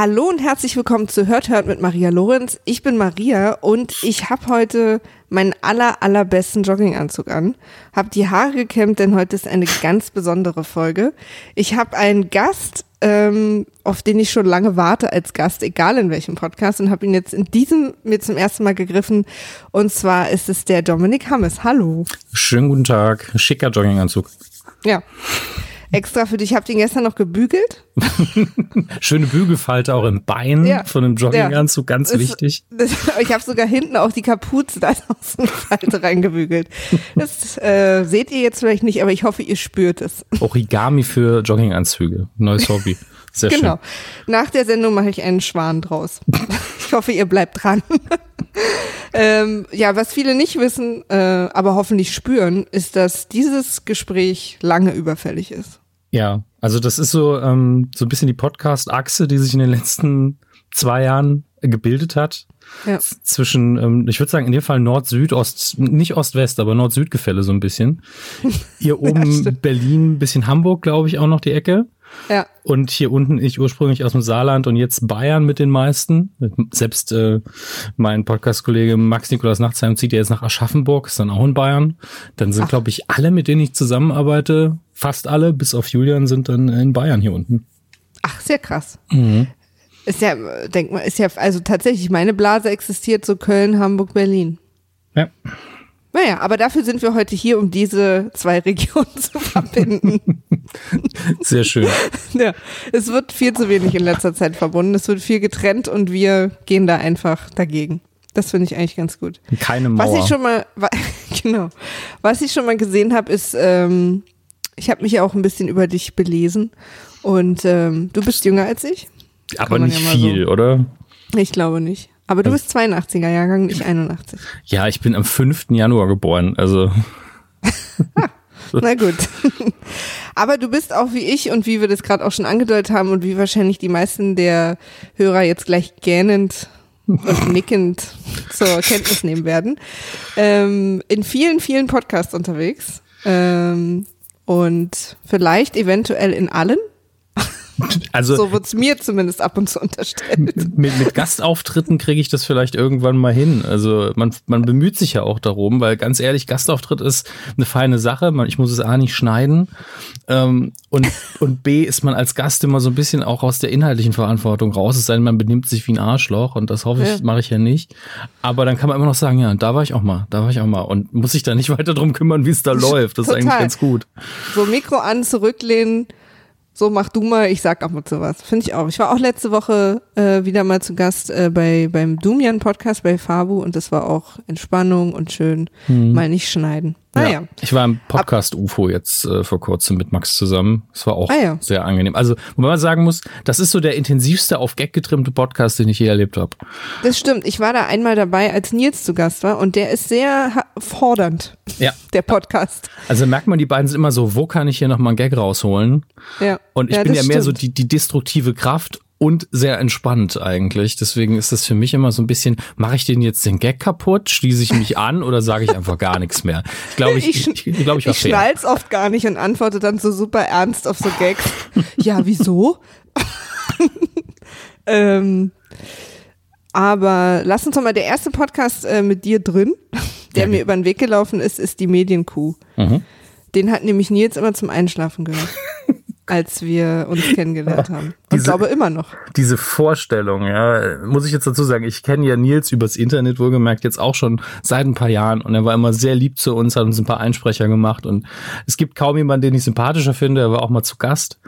Hallo und herzlich willkommen zu Hört Hört mit Maria Lorenz. Ich bin Maria und ich habe heute meinen aller allerbesten Jogginganzug an, habe die Haare gekämmt, denn heute ist eine ganz besondere Folge. Ich habe einen Gast, ähm, auf den ich schon lange warte als Gast, egal in welchem Podcast, und habe ihn jetzt in diesem mir zum ersten Mal gegriffen. Und zwar ist es der Dominik Hammes. Hallo. Schönen guten Tag. Schicker Jogginganzug. Ja extra für dich. Ich habe den gestern noch gebügelt. Schöne Bügelfalte auch im Bein ja. von einem Jogginganzug, ja. ganz das, wichtig. Das, ich habe sogar hinten auch die Kapuze da aus der Falte reingebügelt. Das äh, seht ihr jetzt vielleicht nicht, aber ich hoffe, ihr spürt es. Origami für Jogginganzüge, neues Hobby. Sehr genau. Schön. Nach der Sendung mache ich einen Schwan draus. ich hoffe, ihr bleibt dran. ähm, ja, was viele nicht wissen, äh, aber hoffentlich spüren, ist, dass dieses Gespräch lange überfällig ist. Ja, also das ist so, ähm, so ein bisschen die Podcast-Achse, die sich in den letzten zwei Jahren gebildet hat. Ja. Zwischen, ähm, ich würde sagen, in dem Fall Nord-Süd, Ost, nicht Ost-West, aber Nord-Süd-Gefälle so ein bisschen. Hier oben ja, Berlin, bisschen Hamburg, glaube ich, auch noch die Ecke. Ja. Und hier unten ich ursprünglich aus dem Saarland und jetzt Bayern mit den meisten. Selbst äh, mein Podcast-Kollege Max Nikolaus Nachtsheim zieht ja jetzt nach Aschaffenburg, ist dann auch in Bayern. Dann sind, glaube ich, alle, mit denen ich zusammenarbeite, fast alle, bis auf Julian, sind dann in Bayern hier unten. Ach, sehr krass. Mhm. Ist ja, denk mal, ist ja, also tatsächlich, meine Blase existiert so Köln, Hamburg, Berlin. Ja. Naja, aber dafür sind wir heute hier, um diese zwei Regionen zu verbinden. Sehr schön. Ja, es wird viel zu wenig in letzter Zeit verbunden. Es wird viel getrennt und wir gehen da einfach dagegen. Das finde ich eigentlich ganz gut. Keine Mauer. Was ich schon mal, genau, was ich schon mal gesehen habe, ist, ähm, ich habe mich ja auch ein bisschen über dich belesen und ähm, du bist jünger als ich. Aber nicht ja viel, so. oder? Ich glaube nicht. Aber du bist 82er Jahrgang, nicht 81. Ja, ich bin am 5. Januar geboren, also. Na gut. Aber du bist auch wie ich und wie wir das gerade auch schon angedeutet haben und wie wahrscheinlich die meisten der Hörer jetzt gleich gähnend und nickend zur Kenntnis nehmen werden, ähm, in vielen, vielen Podcasts unterwegs. Ähm, und vielleicht eventuell in allen. Also, so wird's mir zumindest ab und zu unterstellt. Mit, mit Gastauftritten kriege ich das vielleicht irgendwann mal hin. Also man, man bemüht sich ja auch darum, weil ganz ehrlich, Gastauftritt ist eine feine Sache. Man, ich muss es A nicht schneiden. Ähm, und, und B ist man als Gast immer so ein bisschen auch aus der inhaltlichen Verantwortung raus. Es sei denn, man benimmt sich wie ein Arschloch und das hoffe ich, ja. mache ich ja nicht. Aber dann kann man immer noch sagen, ja, da war ich auch mal, da war ich auch mal. Und muss sich da nicht weiter drum kümmern, wie es da läuft. Das Total. ist eigentlich ganz gut. So Mikro an, zurücklehnen so mach du mal, ich sag auch mal zu was. Finde ich auch. Ich war auch letzte Woche äh, wieder mal zu Gast äh, bei beim Dumian Podcast bei Fabu und das war auch Entspannung und schön mhm. mal nicht schneiden. Ah, ja. ja. Ich war im Podcast UFO jetzt äh, vor kurzem mit Max zusammen. Es war auch ah, ja. sehr angenehm. Also, wo man sagen muss, das ist so der intensivste auf Gag getrimmte Podcast, den ich je erlebt habe. Das stimmt. Ich war da einmal dabei, als Nils zu Gast war und der ist sehr fordernd. Ja. Der Podcast. Also merkt man, die beiden sind immer so, wo kann ich hier nochmal einen Gag rausholen? Ja. Und ich ja, bin ja mehr stimmt. so die, die destruktive Kraft und sehr entspannt eigentlich. Deswegen ist das für mich immer so ein bisschen, mache ich den jetzt den Gag kaputt, schließe ich mich an oder sage ich einfach gar nichts mehr? Ich glaube, ich, ich, ich, ich, glaub, ich war Ich schnall's oft gar nicht und antworte dann so super ernst auf so Gags. ja, wieso? ähm, aber lass uns doch mal, der erste Podcast äh, mit dir drin, der ja, mir über den Weg gelaufen ist, ist die Medienkuh. Mhm. Den hat nämlich Nils immer zum Einschlafen gehört als wir uns kennengelernt haben. Und diese, glaube immer noch. Diese Vorstellung, ja, muss ich jetzt dazu sagen, ich kenne ja Nils übers Internet wohlgemerkt jetzt auch schon seit ein paar Jahren und er war immer sehr lieb zu uns, hat uns ein paar Einsprecher gemacht und es gibt kaum jemanden, den ich sympathischer finde, er war auch mal zu Gast.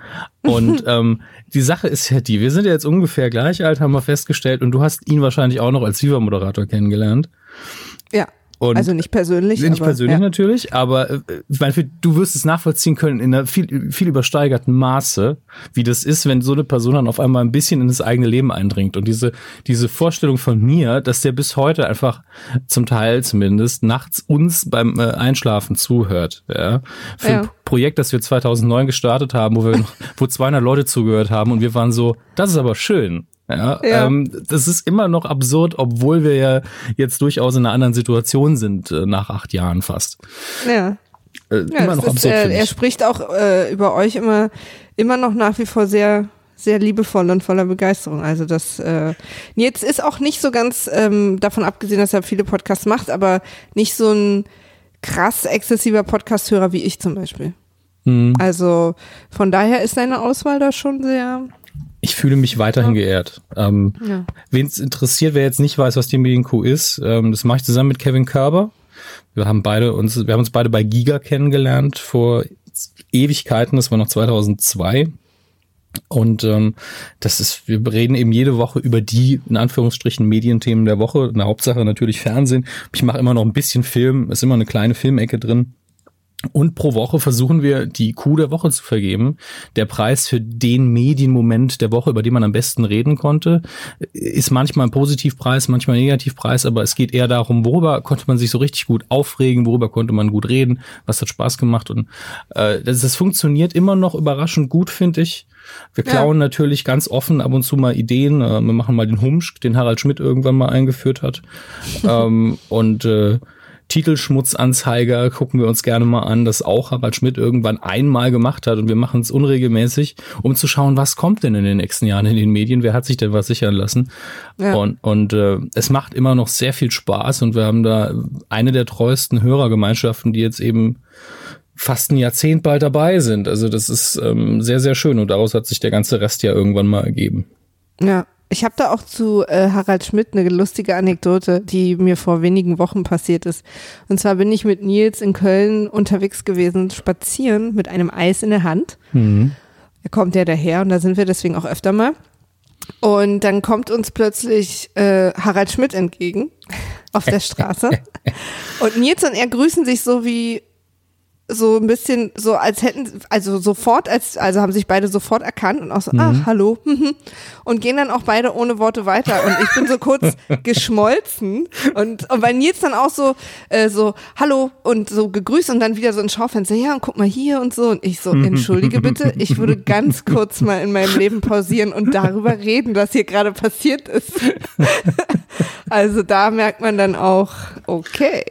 Und ähm, die Sache ist ja die, wir sind ja jetzt ungefähr gleich alt, haben wir festgestellt und du hast ihn wahrscheinlich auch noch als Viva-Moderator kennengelernt. Ja. Und also nicht persönlich. Nicht aber, persönlich ja. natürlich, aber äh, ich meine, du wirst es nachvollziehen können in einer viel, viel übersteigerten Maße, wie das ist, wenn so eine Person dann auf einmal ein bisschen in das eigene Leben eindringt. Und diese, diese Vorstellung von mir, dass der bis heute einfach zum Teil zumindest nachts uns beim äh, Einschlafen zuhört. Ja? Für ja. ein Projekt, das wir 2009 gestartet haben, wo wir noch, wo 200 Leute zugehört haben und wir waren so, das ist aber schön. Ja, ja. Ähm, das ist immer noch absurd, obwohl wir ja jetzt durchaus in einer anderen Situation sind, äh, nach acht Jahren fast. Ja. Äh, ja immer noch ist, absurd. Äh, er spricht auch äh, über euch immer, immer noch nach wie vor sehr, sehr liebevoll und voller Begeisterung. Also das äh, jetzt ist auch nicht so ganz ähm, davon abgesehen, dass er viele Podcasts macht, aber nicht so ein krass exzessiver Podcast-Hörer wie ich zum Beispiel. Mhm. Also von daher ist seine Auswahl da schon sehr. Ich fühle mich weiterhin ja. geehrt. Ähm, ja. Wen es interessiert, wer jetzt nicht weiß, was die Medienkuh ist, ähm, das mache ich zusammen mit Kevin Körber. Wir haben beide uns, wir haben uns beide bei Giga kennengelernt vor Ewigkeiten. Das war noch 2002. Und ähm, das ist, wir reden eben jede Woche über die, in Anführungsstrichen, Medienthemen der Woche. In der Hauptsache natürlich Fernsehen. Ich mache immer noch ein bisschen Film, ist immer eine kleine Filmecke drin. Und pro Woche versuchen wir, die Kuh der Woche zu vergeben. Der Preis für den Medienmoment der Woche, über den man am besten reden konnte, ist manchmal ein Positivpreis, manchmal ein Negativpreis, aber es geht eher darum, worüber konnte man sich so richtig gut aufregen, worüber konnte man gut reden, was hat Spaß gemacht. Und äh, das, das funktioniert immer noch überraschend gut, finde ich. Wir klauen ja. natürlich ganz offen ab und zu mal Ideen. Äh, wir machen mal den Humsch, den Harald Schmidt irgendwann mal eingeführt hat. ähm, und äh, Titelschmutzanzeiger gucken wir uns gerne mal an, das auch Harald Schmidt irgendwann einmal gemacht hat und wir machen es unregelmäßig, um zu schauen, was kommt denn in den nächsten Jahren in den Medien, wer hat sich denn was sichern lassen. Ja. Und, und äh, es macht immer noch sehr viel Spaß und wir haben da eine der treuesten Hörergemeinschaften, die jetzt eben fast ein Jahrzehnt bald dabei sind. Also das ist ähm, sehr, sehr schön und daraus hat sich der ganze Rest ja irgendwann mal ergeben. Ja, ich habe da auch zu äh, Harald Schmidt eine lustige Anekdote, die mir vor wenigen Wochen passiert ist. Und zwar bin ich mit Nils in Köln unterwegs gewesen, spazieren mit einem Eis in der Hand. Mhm. Er kommt ja daher und da sind wir deswegen auch öfter mal. Und dann kommt uns plötzlich äh, Harald Schmidt entgegen auf der Straße. und Nils und er grüßen sich so wie so ein bisschen so, als hätten, also sofort, als, also haben sich beide sofort erkannt und auch so, mhm. ach, hallo, und gehen dann auch beide ohne Worte weiter. Und ich bin so kurz geschmolzen und, und bei Nils dann auch so, äh, so, hallo und so gegrüßt und dann wieder so ein Schaufenster, ja, und guck mal hier und so. Und ich so, entschuldige bitte, ich würde ganz kurz mal in meinem Leben pausieren und darüber reden, was hier gerade passiert ist. also da merkt man dann auch, okay.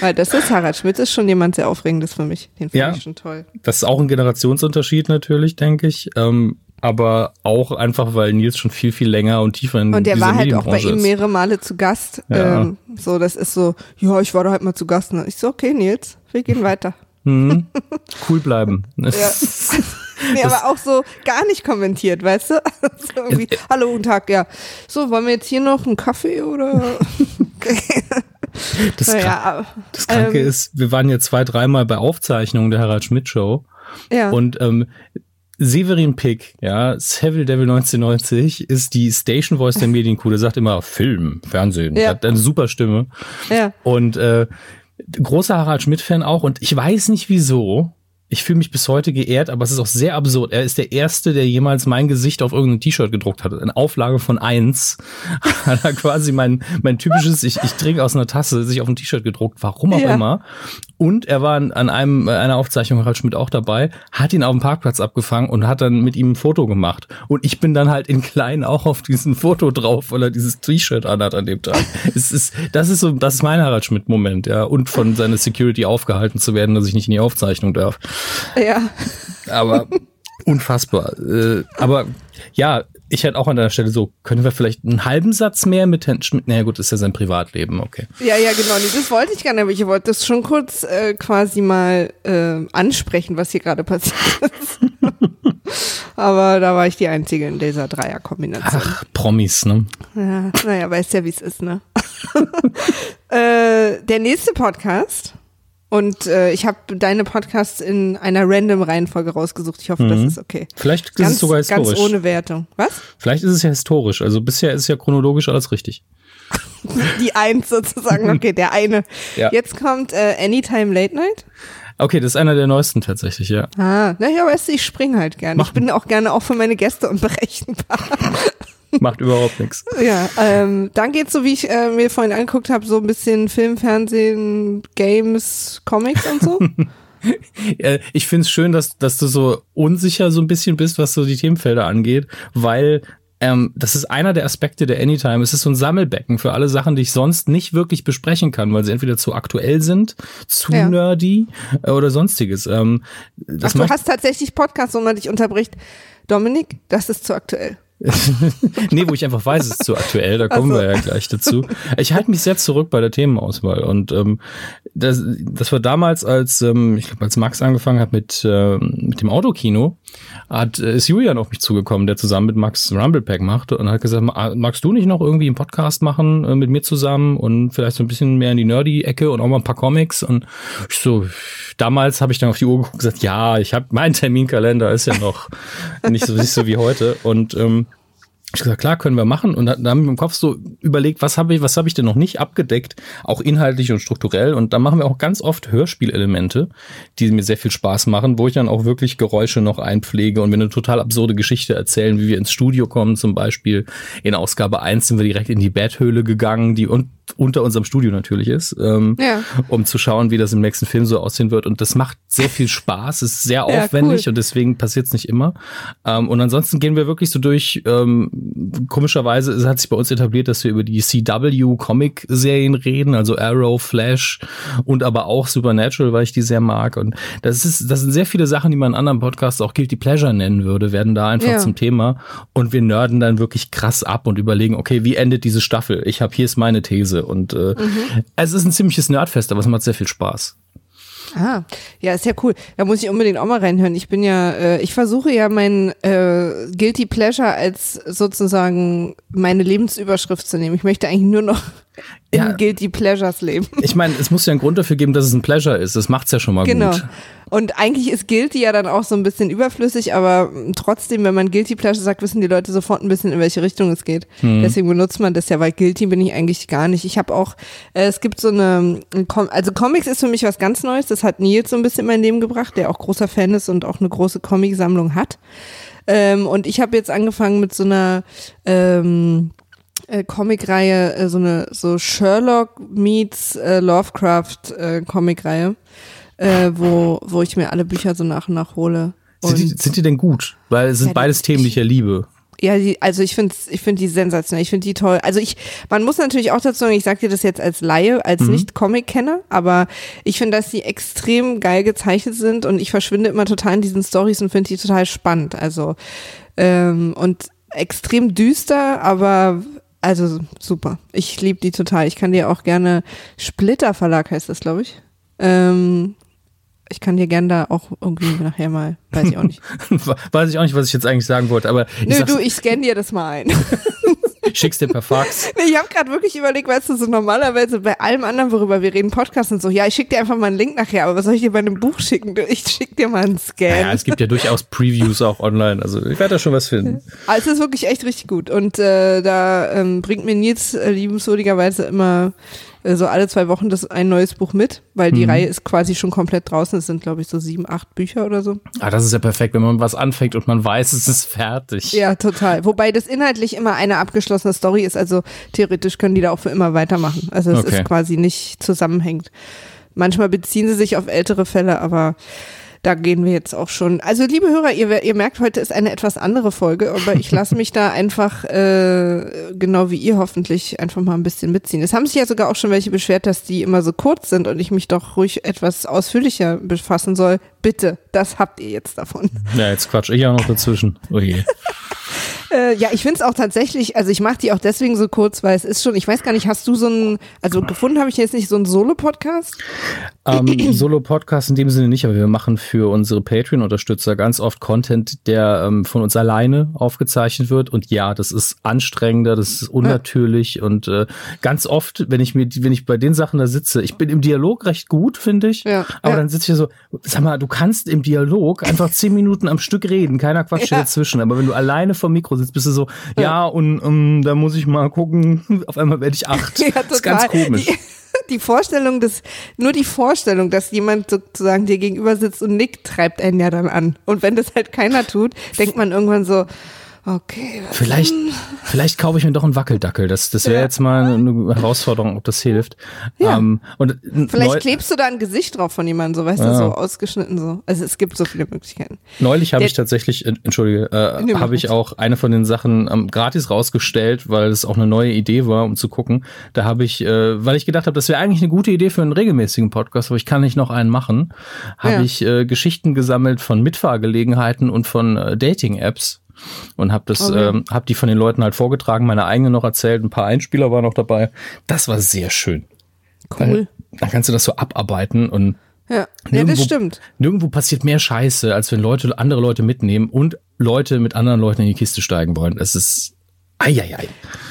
Weil das ist Harald Schmidt, ist schon jemand sehr Aufregendes für mich. Den finde ja, ich schon toll. Das ist auch ein Generationsunterschied natürlich, denke ich. Ähm, aber auch einfach, weil Nils schon viel, viel länger und tiefer in Und der war halt auch bei ihm mehrere Male zu Gast. Ja. Ähm, so, das ist so, ja, ich war da halt mal zu Gast. Und ich so, okay, Nils, wir gehen weiter. Mhm. Cool bleiben. ja. nee, aber auch so gar nicht kommentiert, weißt du? so irgendwie, hallo, guten Tag, ja. So, wollen wir jetzt hier noch einen Kaffee oder? Das, naja, das Kranke ähm, ist, wir waren ja zwei, dreimal bei Aufzeichnungen der Harald Schmidt Show. Ja. Und ähm, Severin Pick, ja, Seville Devil 1990 ist die Station Voice der Medienkuh. Der sagt immer Film, Fernsehen. Ja. Hat eine super Stimme. Ja. Und äh, großer Harald Schmidt-Fan auch. Und ich weiß nicht wieso, ich fühle mich bis heute geehrt, aber es ist auch sehr absurd. Er ist der Erste, der jemals mein Gesicht auf irgendein T-Shirt gedruckt hat. Eine Auflage von eins hat er quasi mein, mein typisches, ich, ich trinke aus einer Tasse, sich auf ein T-Shirt gedruckt. Warum auch ja. immer. Und er war an einem, einer Aufzeichnung Harald Schmidt auch dabei, hat ihn auf dem Parkplatz abgefangen und hat dann mit ihm ein Foto gemacht. Und ich bin dann halt in klein auch auf diesem Foto drauf, weil er dieses T-Shirt anhat an dem Tag. es ist, das ist so, das ist mein Harald Schmidt-Moment, ja. Und von seiner Security aufgehalten zu werden, dass ich nicht in die Aufzeichnung darf. Ja. Aber unfassbar. Äh, aber ja, ich hätte auch an der Stelle so, können wir vielleicht einen halben Satz mehr mit Herrn Schmidt? Naja, gut, ist ja sein Privatleben, okay. Ja, ja, genau. Nee, das wollte ich gar nicht, aber ich wollte das schon kurz äh, quasi mal äh, ansprechen, was hier gerade passiert ist. aber da war ich die Einzige in dieser Dreierkombination. Ach, Promis, ne? Ja, naja, weißt ja, wie es ist, ne? äh, der nächste Podcast und äh, ich habe deine Podcasts in einer random Reihenfolge rausgesucht. Ich hoffe, mhm. das ist okay. Vielleicht ist ganz, es sogar historisch. Ganz ohne Wertung. Was? Vielleicht ist es ja historisch. Also bisher ist ja chronologisch alles richtig. Die Eins sozusagen. Okay, der eine. Ja. Jetzt kommt äh, Anytime Late Night. Okay, das ist einer der neuesten tatsächlich, ja. Ah, naja, weißt du, ich springe halt gerne. Mach. Ich bin auch gerne auch für meine Gäste unberechenbar. Macht überhaupt nichts. Ja, ähm, dann geht's so, wie ich äh, mir vorhin angeguckt habe, so ein bisschen Film, Fernsehen, Games, Comics und so. ich find's schön, dass, dass du so unsicher so ein bisschen bist, was so die Themenfelder angeht, weil ähm, das ist einer der Aspekte der Anytime. Es ist so ein Sammelbecken für alle Sachen, die ich sonst nicht wirklich besprechen kann, weil sie entweder zu aktuell sind, zu ja. nerdy äh, oder sonstiges. Ähm, Ach, du hast tatsächlich Podcasts, wo man dich unterbricht. Dominik, das ist zu aktuell. nee, wo ich einfach weiß, es ist zu aktuell, da kommen so. wir ja gleich dazu. Ich halte mich sehr zurück bei der Themenauswahl und ähm, das, das war damals, als ähm, ich glaube, als Max angefangen hat mit äh, mit dem Autokino, hat äh, ist Julian auf mich zugekommen, der zusammen mit Max Rumblepack macht und hat gesagt, magst du nicht noch irgendwie einen Podcast machen äh, mit mir zusammen und vielleicht so ein bisschen mehr in die Nerdy-Ecke und auch mal ein paar Comics und ich so damals habe ich dann auf die Uhr geguckt und gesagt, ja, ich habe mein Terminkalender ist ja noch nicht so nicht so wie heute und ähm, ich gesagt, klar, können wir machen. Und dann haben wir im Kopf so überlegt, was habe ich, was habe ich denn noch nicht abgedeckt, auch inhaltlich und strukturell. Und da machen wir auch ganz oft Hörspielelemente, die mir sehr viel Spaß machen, wo ich dann auch wirklich Geräusche noch einpflege und mir eine total absurde Geschichte erzählen, wie wir ins Studio kommen. Zum Beispiel in Ausgabe eins sind wir direkt in die Betthöhle gegangen, die un unter unserem Studio natürlich ist, ähm, ja. um zu schauen, wie das im nächsten Film so aussehen wird. Und das macht sehr viel Spaß, ist sehr aufwendig ja, cool. und deswegen passiert es nicht immer. Ähm, und ansonsten gehen wir wirklich so durch ähm, komischerweise hat sich bei uns etabliert, dass wir über die CW Comic Serien reden, also Arrow, Flash und aber auch Supernatural, weil ich die sehr mag. Und das ist, das sind sehr viele Sachen, die man in anderen Podcasts auch Guilty Pleasure nennen würde, werden da einfach ja. zum Thema. Und wir nörden dann wirklich krass ab und überlegen, okay, wie endet diese Staffel? Ich habe hier ist meine These. Und äh, mhm. es ist ein ziemliches Nerdfest, aber es macht sehr viel Spaß. Ah, ja, ist ja cool. Da muss ich unbedingt auch mal reinhören. Ich bin ja, äh, ich versuche ja mein äh, Guilty Pleasure als sozusagen meine Lebensüberschrift zu nehmen. Ich möchte eigentlich nur noch ja, in Guilty Pleasures leben. Ich meine, es muss ja einen Grund dafür geben, dass es ein Pleasure ist. Das macht's ja schon mal genau. gut. Und eigentlich ist Guilty ja dann auch so ein bisschen überflüssig, aber trotzdem, wenn man Guilty Pleasure sagt, wissen die Leute sofort ein bisschen, in welche Richtung es geht. Hm. Deswegen benutzt man das ja, weil Guilty bin ich eigentlich gar nicht. Ich habe auch, äh, es gibt so eine, also Comics ist für mich was ganz Neues. Das hat Nils so ein bisschen in mein Leben gebracht, der auch großer Fan ist und auch eine große Comicsammlung hat. Ähm, und ich habe jetzt angefangen mit so einer ähm, äh, Comicreihe, äh, so eine so Sherlock meets äh, Lovecraft äh, Comicreihe, äh, wo wo ich mir alle Bücher so nach und nach hole. Sind die, sind die denn gut? Weil es sind ja, beides Themen, die ich ja liebe. Ja, die, also ich finde ich finde die sensationell, ich finde die toll. Also ich, man muss natürlich auch dazu sagen, ich sage dir das jetzt als Laie, als mhm. Nicht-Comic-Kenner, aber ich finde, dass die extrem geil gezeichnet sind und ich verschwinde immer total in diesen Stories und finde die total spannend. Also ähm, und extrem düster, aber also super. Ich liebe die total. Ich kann dir auch gerne Splitter Verlag heißt das, glaube ich. Ähm, ich kann dir gerne da auch irgendwie nachher mal, weiß ich auch nicht. weiß ich auch nicht, was ich jetzt eigentlich sagen wollte, aber. Nö, du, ich scanne dir das mal ein. Schick's dir per Fax. Nee, ich habe gerade wirklich überlegt, weißt du, so normalerweise bei allem anderen, worüber wir reden, Podcasts und so, ja, ich schick dir einfach mal einen Link nachher, aber was soll ich dir bei einem Buch schicken? Ich schick dir mal einen Scan. Ja, es gibt ja durchaus Previews auch online, also ich werde da schon was finden. Also es ist wirklich echt richtig gut und äh, da ähm, bringt mir Nils äh, liebenswürdigerweise immer so alle zwei Wochen das ein neues Buch mit, weil die mhm. Reihe ist quasi schon komplett draußen. Es sind, glaube ich, so sieben, acht Bücher oder so. Ah, das ist ja perfekt, wenn man was anfängt und man weiß, es ist fertig. Ja, total. Wobei das inhaltlich immer eine abgeschlossene Story ist. Also theoretisch können die da auch für immer weitermachen. Also es okay. ist quasi nicht zusammenhängend. Manchmal beziehen sie sich auf ältere Fälle, aber da gehen wir jetzt auch schon. Also liebe Hörer, ihr, ihr merkt, heute ist eine etwas andere Folge, aber ich lasse mich da einfach, äh, genau wie ihr hoffentlich, einfach mal ein bisschen mitziehen. Es haben sich ja sogar auch schon welche beschwert, dass die immer so kurz sind und ich mich doch ruhig etwas ausführlicher befassen soll. Bitte, das habt ihr jetzt davon. Ja, jetzt quatsch ich auch noch dazwischen. Oh je. Äh, ja, ich finde es auch tatsächlich, also ich mache die auch deswegen so kurz, weil es ist schon, ich weiß gar nicht, hast du so ein, also gefunden habe ich jetzt nicht so einen Solo-Podcast? Ähm, Solo-Podcast in dem Sinne nicht, aber wir machen für unsere Patreon-Unterstützer ganz oft Content, der ähm, von uns alleine aufgezeichnet wird. Und ja, das ist anstrengender, das ist unnatürlich ja. und äh, ganz oft, wenn ich mir, wenn ich bei den Sachen da sitze, ich bin im Dialog recht gut, finde ich. Ja. Aber ja. dann sitze ich so, sag mal, du kannst im Dialog einfach zehn Minuten am Stück reden, keiner quatscht dazwischen. Aber wenn du alleine vom Mikro sitzt, bist du so, ja, ja und um, ähm, da muss ich mal gucken. Auf einmal werde ich acht. Ja, total. Das ist ganz komisch. Die, die Vorstellung des, nur die Vorstellung, dass jemand sozusagen dir gegenüber sitzt und nickt, treibt einen ja dann an. Und wenn das halt keiner tut, denkt man irgendwann so, Okay. Vielleicht, vielleicht kaufe ich mir doch einen Wackeldackel. Das, das wäre ja. jetzt mal eine Herausforderung, ob das hilft. Ja. Ähm, und vielleicht klebst du da ein Gesicht drauf von jemandem, so weißt ja. du, so ausgeschnitten so. Also es gibt so viele Möglichkeiten. Neulich habe ich tatsächlich, entschuldige, äh, habe ich auch eine von den Sachen ähm, gratis rausgestellt, weil es auch eine neue Idee war, um zu gucken. Da habe ich, äh, weil ich gedacht habe, das wäre eigentlich eine gute Idee für einen regelmäßigen Podcast, aber ich kann nicht noch einen machen, habe ja. ich äh, Geschichten gesammelt von Mitfahrgelegenheiten und von äh, Dating-Apps und habe das, okay. ähm, habe die von den Leuten halt vorgetragen, meine eigene noch erzählt, ein paar Einspieler waren noch dabei. Das war sehr schön. Cool. Dann kannst du das so abarbeiten und ja, ja das stimmt. Nirgendwo passiert mehr Scheiße, als wenn Leute andere Leute mitnehmen und Leute mit anderen Leuten in die Kiste steigen wollen. Es ist eieiei.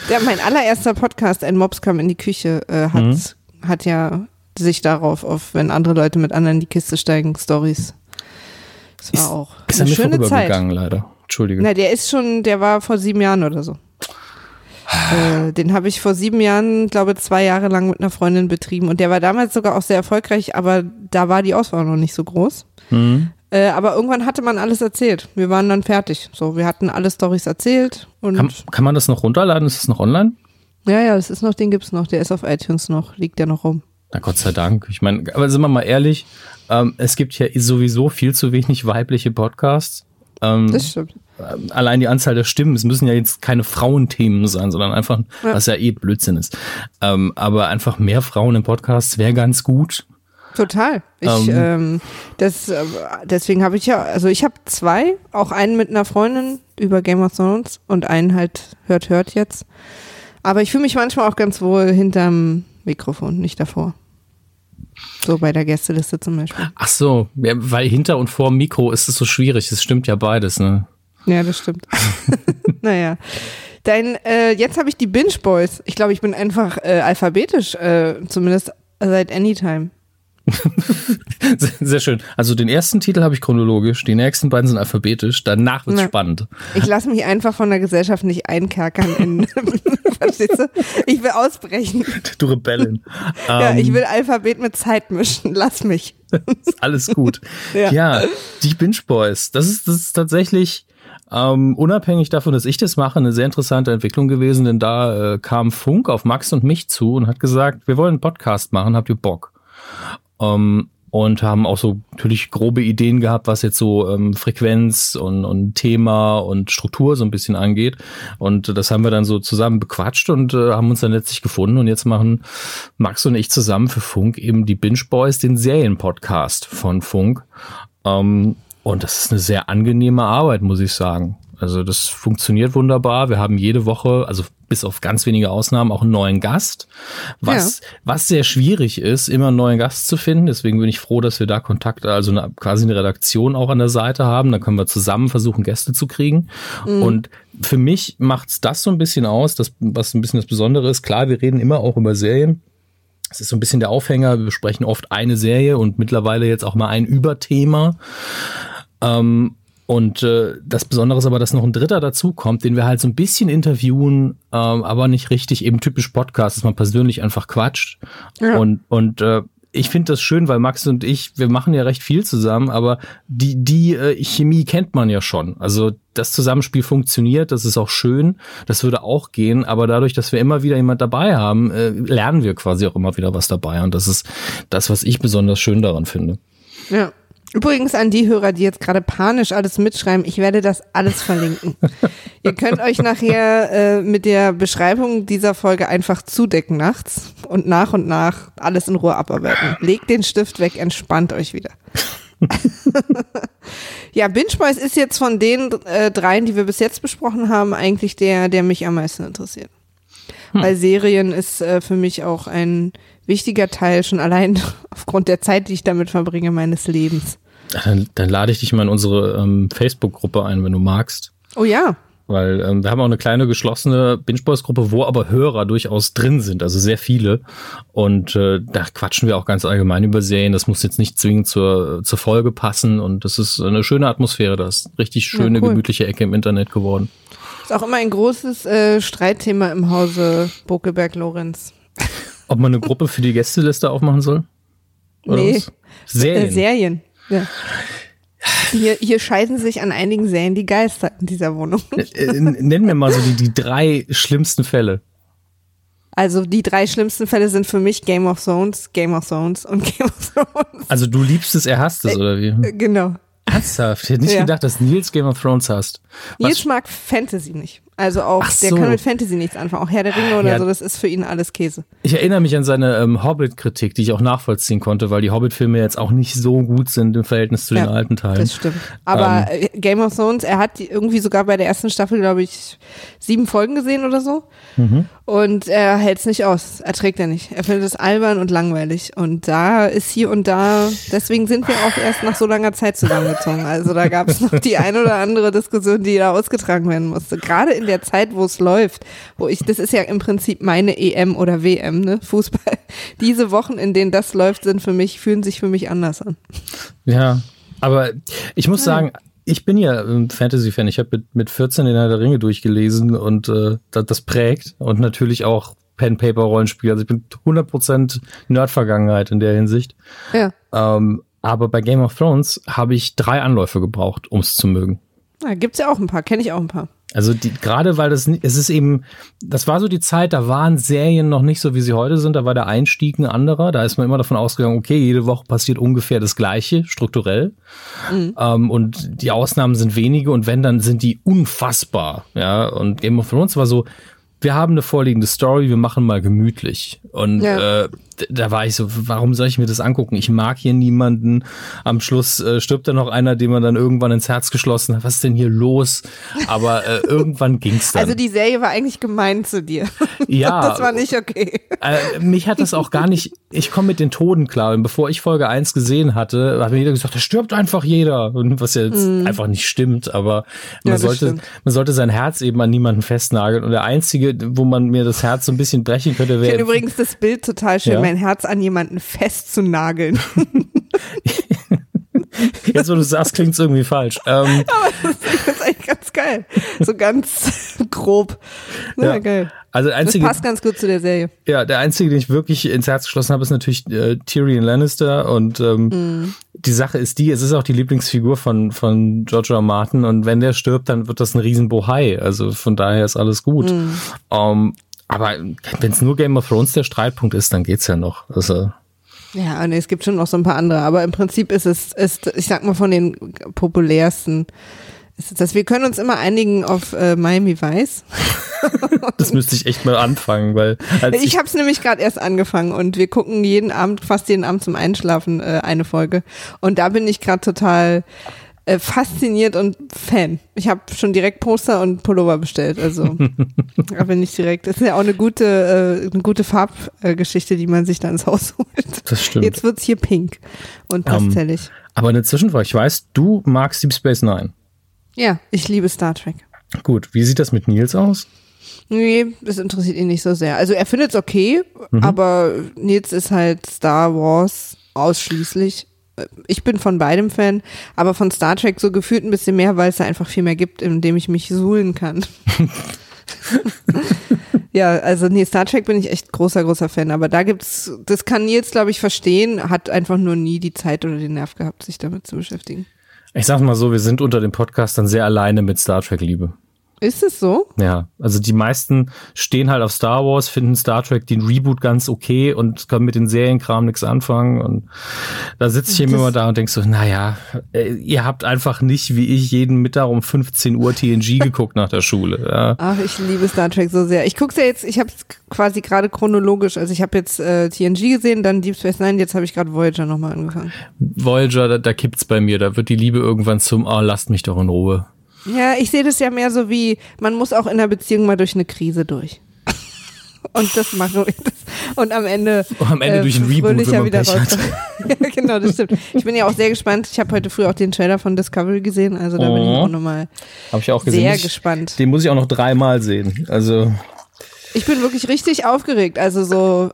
Ja, mein allererster Podcast, ein Mops kam in die Küche, äh, hat, mhm. hat ja sich darauf auf, wenn andere Leute mit anderen in die Kiste steigen, Stories. Das war ist, auch ist eine schöne Zeit. leider. Entschuldige. Na, der ist schon, der war vor sieben Jahren oder so. äh, den habe ich vor sieben Jahren, glaube zwei Jahre lang mit einer Freundin betrieben und der war damals sogar auch sehr erfolgreich, aber da war die Auswahl noch nicht so groß. Mhm. Äh, aber irgendwann hatte man alles erzählt. Wir waren dann fertig. So, wir hatten alle Storys erzählt. Und kann, kann man das noch runterladen? Ist es noch online? Ja, ja, das ist noch, den gibt's noch. Der ist auf iTunes noch, liegt der noch rum. Na Gott sei Dank. Ich meine, aber sind wir mal ehrlich, ähm, es gibt ja sowieso viel zu wenig weibliche Podcasts. Ähm, das stimmt. Ähm, allein die Anzahl der Stimmen, es müssen ja jetzt keine Frauenthemen sein, sondern einfach, ja. was ja eh Blödsinn ist. Ähm, aber einfach mehr Frauen im Podcast wäre ganz gut. Total. Ich, ähm, ähm, das, äh, deswegen habe ich ja, also ich habe zwei, auch einen mit einer Freundin über Game of Thrones und einen halt hört, hört jetzt. Aber ich fühle mich manchmal auch ganz wohl hinterm Mikrofon, nicht davor. So bei der Gästeliste zum Beispiel. Ach so, ja, weil hinter und vor Mikro ist es so schwierig. Es stimmt ja beides, ne? Ja, das stimmt. naja. Dein, äh, jetzt habe ich die Binge Boys. Ich glaube, ich bin einfach äh, alphabetisch, äh, zumindest seit Anytime. Sehr schön. Also den ersten Titel habe ich chronologisch, die nächsten beiden sind alphabetisch, danach wird es spannend. Ich lasse mich einfach von der Gesellschaft nicht einkerkern. In, verstehst du? Ich will ausbrechen. Du Rebellin. ja, um, ich ähm, will Alphabet mit Zeit mischen. Lass mich. alles gut. ja. ja, die Binge Boys. Das ist, das ist tatsächlich ähm, unabhängig davon, dass ich das mache, eine sehr interessante Entwicklung gewesen, denn da äh, kam Funk auf Max und mich zu und hat gesagt, wir wollen einen Podcast machen, habt ihr Bock? Ähm, und haben auch so natürlich grobe Ideen gehabt, was jetzt so ähm, Frequenz und, und Thema und Struktur so ein bisschen angeht. Und das haben wir dann so zusammen bequatscht und äh, haben uns dann letztlich gefunden. Und jetzt machen Max und ich zusammen für Funk eben die Binge Boys, den Serienpodcast von Funk. Ähm, und das ist eine sehr angenehme Arbeit, muss ich sagen. Also das funktioniert wunderbar. Wir haben jede Woche, also bis auf ganz wenige Ausnahmen, auch einen neuen Gast. Was, ja. was sehr schwierig ist, immer einen neuen Gast zu finden. Deswegen bin ich froh, dass wir da Kontakt, also eine, quasi eine Redaktion auch an der Seite haben. Da können wir zusammen versuchen, Gäste zu kriegen. Mhm. Und für mich macht's das so ein bisschen aus, das, was ein bisschen das Besondere ist. Klar, wir reden immer auch über Serien. Es ist so ein bisschen der Aufhänger. Wir besprechen oft eine Serie und mittlerweile jetzt auch mal ein Überthema. Ähm, und äh, das Besondere ist aber, dass noch ein Dritter dazukommt, den wir halt so ein bisschen interviewen, ähm, aber nicht richtig eben typisch Podcast, dass man persönlich einfach quatscht. Ja. Und, und äh, ich finde das schön, weil Max und ich, wir machen ja recht viel zusammen, aber die, die äh, Chemie kennt man ja schon. Also das Zusammenspiel funktioniert, das ist auch schön, das würde auch gehen, aber dadurch, dass wir immer wieder jemand dabei haben, äh, lernen wir quasi auch immer wieder was dabei. Und das ist das, was ich besonders schön daran finde. Ja. Übrigens an die Hörer, die jetzt gerade panisch alles mitschreiben, ich werde das alles verlinken. Ihr könnt euch nachher äh, mit der Beschreibung dieser Folge einfach zudecken nachts und nach und nach alles in Ruhe abarbeiten. Legt den Stift weg, entspannt euch wieder. ja, Binge Boys ist jetzt von den äh, dreien, die wir bis jetzt besprochen haben, eigentlich der, der mich am meisten interessiert. Hm. Weil Serien ist äh, für mich auch ein wichtiger Teil, schon allein aufgrund der Zeit, die ich damit verbringe, meines Lebens. Dann, dann lade ich dich mal in unsere ähm, Facebook-Gruppe ein, wenn du magst. Oh ja. Weil ähm, wir haben auch eine kleine geschlossene Binge Boys Gruppe, wo aber Hörer durchaus drin sind, also sehr viele. Und äh, da quatschen wir auch ganz allgemein über Serien. Das muss jetzt nicht zwingend zur, zur Folge passen. Und das ist eine schöne Atmosphäre. Das ist richtig schöne, ja, cool. gemütliche Ecke im Internet geworden. Ist auch immer ein großes äh, Streitthema im Hause Bokeberg-Lorenz. Ob man eine Gruppe für die Gästeliste aufmachen soll? Oder nee. Was? Serien. Äh, Serien. Ja. Hier, hier scheiden sich an einigen Serien die Geister in dieser Wohnung. Äh, äh, Nenn mir mal so die, die drei schlimmsten Fälle. Also die drei schlimmsten Fälle sind für mich Game of Thrones, Game of Thrones und Game of Thrones. Also du liebst es, er hasst es, oder wie? Äh, genau. Ernsthaft? Ich hätte nicht Ja. gedacht, dass Nils Game of Thrones hasst. Was- Nils mag Fantasy nicht. Also auch, Ach der so. kann mit Fantasy nichts anfangen. Auch Herr der Ringe oder Ja. so, das ist für ihn alles Käse. Ich erinnere mich an seine ähm, Hobbit-Kritik, die ich auch nachvollziehen konnte, weil die Hobbit-Filme jetzt auch nicht so gut sind im Verhältnis zu den Ja, alten Teilen. Das stimmt. Aber Ähm. äh, Game of Thrones, er hat irgendwie sogar bei der ersten Staffel, glaube ich, sieben Folgen gesehen oder so. Mhm. Und er hält es nicht aus. Erträgt er nicht. Er findet es albern und langweilig. Und da ist hier und da, deswegen sind wir auch erst nach so langer Zeit zusammengezogen. Also da gab es noch die ein oder andere Diskussion, die da ausgetragen werden musste. Gerade in der Zeit, wo es läuft, wo ich, das ist ja im Prinzip meine EM oder WM, ne? Fußball. Diese Wochen, in denen das läuft, sind für mich, fühlen sich für mich anders an. Ja, aber ich muss sagen, ich bin ja ein Fantasy-Fan. Ich habe mit, mit 14 den Herr der Ringe durchgelesen und äh, das, das prägt und natürlich auch Pen-Paper-Rollenspiel. Also ich bin 100% Nerd-Vergangenheit in der Hinsicht. Ja. Ähm, aber bei Game of Thrones habe ich drei Anläufe gebraucht, um es zu mögen. Ja, gibt's ja auch ein paar, kenne ich auch ein paar. Also die, gerade weil das, es ist eben, das war so die Zeit, da waren Serien noch nicht so, wie sie heute sind. Da war der Einstieg ein anderer. Da ist man immer davon ausgegangen, okay, jede Woche passiert ungefähr das Gleiche, strukturell. Ähm, und die Ausnahmen sind wenige und wenn, dann sind die unfassbar. Ja, und Game of Thrones war so, wir haben eine vorliegende Story, wir machen mal gemütlich. Und Ja. äh, da war ich so, warum soll ich mir das angucken? Ich mag hier niemanden. Am Schluss äh, stirbt da noch einer, den man dann irgendwann ins Herz geschlossen hat. Was ist denn hier los? Aber äh, irgendwann ging's dann. Also die Serie war eigentlich gemein zu dir. Ja. Das war nicht okay. äh, mich hat das auch gar nicht, ich komme mit den Toten klar. Und bevor ich Folge 1 gesehen hatte, hat mir jeder gesagt, da stirbt einfach jeder. Und was ja jetzt einfach nicht stimmt, aber. Ja, man das sollte, stimmt. man sollte sein Herz eben an niemanden festnageln. Und der einzige, wo man mir das Herz so ein bisschen brechen könnte, Ich finde wäre übrigens das Bild total schön, Ja. Mein Herz an jemanden festzunageln. jetzt, wo du sagst, klingt es irgendwie falsch. Ähm, ich finde eigentlich ganz geil. So ganz grob. Ja, Ja. geil. also der Das einzige, passt ganz gut zu der Serie. Ja, der einzige, den ich wirklich ins Herz geschlossen habe, ist natürlich äh, Tyrion Lannister. Und ähm, Mhm. die Sache ist die, es ist auch die Lieblingsfigur von, von George R. Martin. Und wenn der stirbt, dann wird das ein Riesenbohai. Also von daher ist alles gut. Mhm. Ähm, aber wenn es nur Game of Thrones der Streitpunkt ist, dann geht's ja noch. Also Ja, nee, es gibt schon noch so ein paar andere, aber im Prinzip ist es, ist, ich sag mal, von den populärsten ist es das. Wir können uns immer einigen auf äh, Miami Vice. das müsste ich echt mal anfangen, weil als Ich habe es nämlich gerade erst angefangen und wir gucken jeden Abend, fast jeden Abend zum Einschlafen äh, eine Folge. Und da bin ich gerade total äh, fasziniert und Fan. Ich habe schon direkt Poster und Pullover bestellt. Also da bin ich direkt. Das ist ja auch eine gute, äh, eine gute Farbgeschichte, die man sich da ins Haus holt. Das stimmt. Jetzt wird's hier pink und Ähm, pastellig. aber eine Zwischenfrage. Ich weiß, du magst Deep Space Nine. Ja, ich liebe Star Trek. Gut, wie sieht das mit Nils aus? Nee, das interessiert ihn nicht so sehr. Also er findet es okay, Mhm. aber Nils ist halt Star Wars ausschließlich. Ich bin von beidem Fan, aber von Star Trek so gefühlt ein bisschen mehr, weil es da einfach viel mehr gibt, in dem ich mich suhlen kann. ja, also nee, Star Trek bin ich echt großer, großer Fan, aber da gibt's, das kann Nils, glaube ich, verstehen, hat einfach nur nie die Zeit oder den Nerv gehabt, sich damit zu beschäftigen. Ich sag mal so, wir sind unter den Podcastern sehr alleine mit Star Trek-Liebe. Ist es so? Ja, also die meisten stehen halt auf Star Wars, finden Star Trek den Reboot ganz okay und können mit den Serienkram nichts anfangen. Und da sitze ich eben Das- immer da und denk so, naja, äh, ihr habt einfach nicht wie ich jeden Mittag um 15 Uhr TNG geguckt nach der Schule. Ja. Ach, ich liebe Star Trek so sehr. Ich guck's ja jetzt, ich habe es quasi gerade chronologisch. Also ich habe jetzt äh, TNG gesehen, dann Deep Space Nine, jetzt habe ich gerade Voyager nochmal angefangen. Voyager, da, da kippt's bei mir, da wird die Liebe irgendwann zum, oh, lasst mich doch in Ruhe. Ja, ich sehe das ja mehr so wie, man muss auch in einer Beziehung mal durch eine Krise durch. Und das mache ich. Das. Und am Ende. Oh, am Ende durch ein Reboot, wenn man wieder Pech rauskommt. ja, genau, das stimmt. Ich bin ja auch sehr gespannt. Ich habe heute früh auch den Trailer von Discovery gesehen, also da bin ich Oh. auch nochmal ich auch gesehen. sehr ich- gespannt. Den muss ich auch noch dreimal sehen. Also, Ich bin wirklich richtig aufgeregt. Also so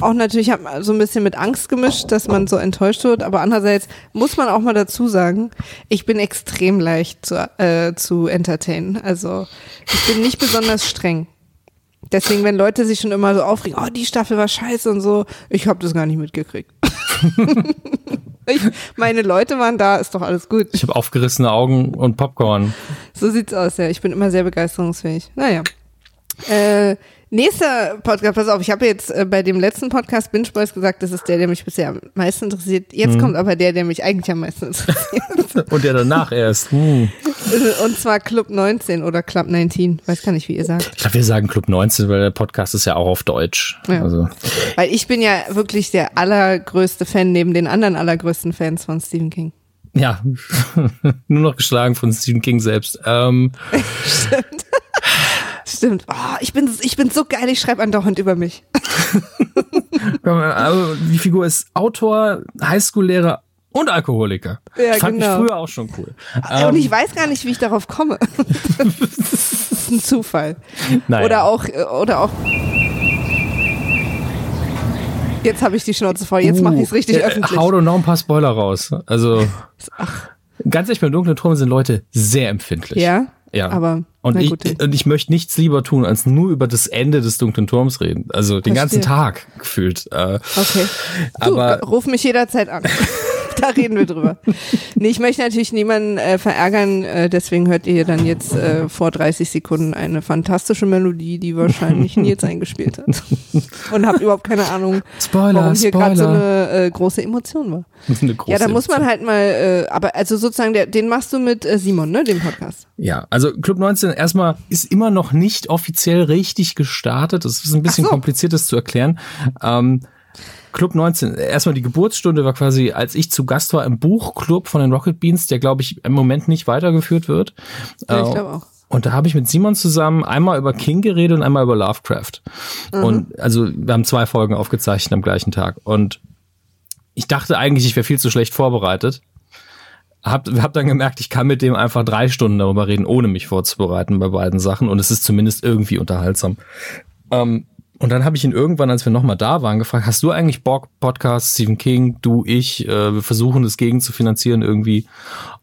auch natürlich so ein bisschen mit Angst gemischt, dass man so enttäuscht wird, aber andererseits muss man auch mal dazu sagen, ich bin extrem leicht zu, äh, zu entertainen. Also ich bin nicht besonders streng. Deswegen, wenn Leute sich schon immer so aufregen, oh, die Staffel war scheiße und so, ich habe das gar nicht mitgekriegt. Ich, meine Leute waren da, ist doch alles gut. Ich habe aufgerissene Augen und Popcorn. So sieht's aus, ja. Ich bin immer sehr begeisterungsfähig. Naja. Äh, Nächster Podcast, pass auf, ich habe jetzt äh, bei dem letzten Podcast Binge Boys gesagt, das ist der, der mich bisher am meisten interessiert. Jetzt mhm. kommt aber der, der mich eigentlich am meisten interessiert. Und der danach erst. Uh. Und zwar Club 19 oder Club 19, weiß gar nicht, wie ihr sagt. Ich glaube, wir sagen Club 19, weil der Podcast ist ja auch auf Deutsch. Ja. Also. Weil ich bin ja wirklich der allergrößte Fan neben den anderen allergrößten Fans von Stephen King. Ja, nur noch geschlagen von Stephen King selbst. Ähm, Stimmt. Stimmt. Oh, ich, bin, ich bin so geil, ich schreibe andauernd über mich. also, die Figur ist Autor, Highschool-Lehrer und Alkoholiker. Ja, Fand genau. ich früher auch schon cool. Und ich weiß gar nicht, wie ich darauf komme. das ist ein Zufall. Naja. Oder auch, oder auch. Jetzt habe ich die Schnauze voll, jetzt uh, mache ich es richtig äh, öffentlich. Hau doch noch ein paar Spoiler raus. Also, Ach. ganz ehrlich, beim dunklen Turm sind Leute sehr empfindlich. Ja. Ja. Aber und ich, und ich möchte nichts lieber tun, als nur über das Ende des dunklen Turms reden. Also den Verstehe. ganzen Tag gefühlt. Äh, okay. Du, aber ruf mich jederzeit an. da reden wir drüber. Nee, ich möchte natürlich niemanden äh, verärgern, äh, deswegen hört ihr dann jetzt äh, vor 30 Sekunden eine fantastische Melodie, die wahrscheinlich Nils eingespielt hat. Und habt überhaupt keine Ahnung, Spoiler, warum hier gerade so eine äh, große Emotion war. Eine große ja, da muss man halt mal, äh, aber also sozusagen, der, den machst du mit äh, Simon, ne, dem Podcast. Ja, also Club 19 erstmal ist immer noch nicht offiziell richtig gestartet. Das ist ein bisschen so. kompliziert, das zu erklären. Ähm, Club 19, erstmal die Geburtsstunde war quasi, als ich zu Gast war im Buchclub von den Rocket Beans, der glaube ich im Moment nicht weitergeführt wird. Ja, ich äh, glaube auch. Und da habe ich mit Simon zusammen einmal über King geredet und einmal über Lovecraft. Mhm. Und also wir haben zwei Folgen aufgezeichnet am gleichen Tag. Und ich dachte eigentlich, ich wäre viel zu schlecht vorbereitet. Hab, hab dann gemerkt, ich kann mit dem einfach drei Stunden darüber reden, ohne mich vorzubereiten bei beiden Sachen. Und es ist zumindest irgendwie unterhaltsam. Ähm, und dann habe ich ihn irgendwann, als wir nochmal da waren, gefragt, hast du eigentlich Bock, Podcast, Stephen King, du, ich, äh, wir versuchen das gegen zu finanzieren irgendwie.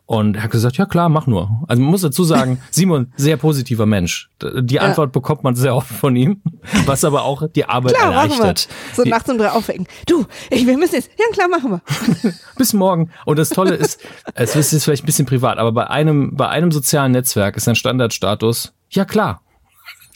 Und er hat gesagt, ja klar, mach nur. Also man muss dazu sagen, Simon, sehr positiver Mensch. Die ja. Antwort bekommt man sehr oft von ihm, was aber auch die Arbeit klar, erleichtert. So die, nachts um drei aufwecken. Du, ich, wir müssen jetzt. Ja klar, machen wir. Bis morgen. Und das Tolle ist, es ist jetzt vielleicht ein bisschen privat, aber bei einem, bei einem sozialen Netzwerk ist ein Standardstatus, ja klar,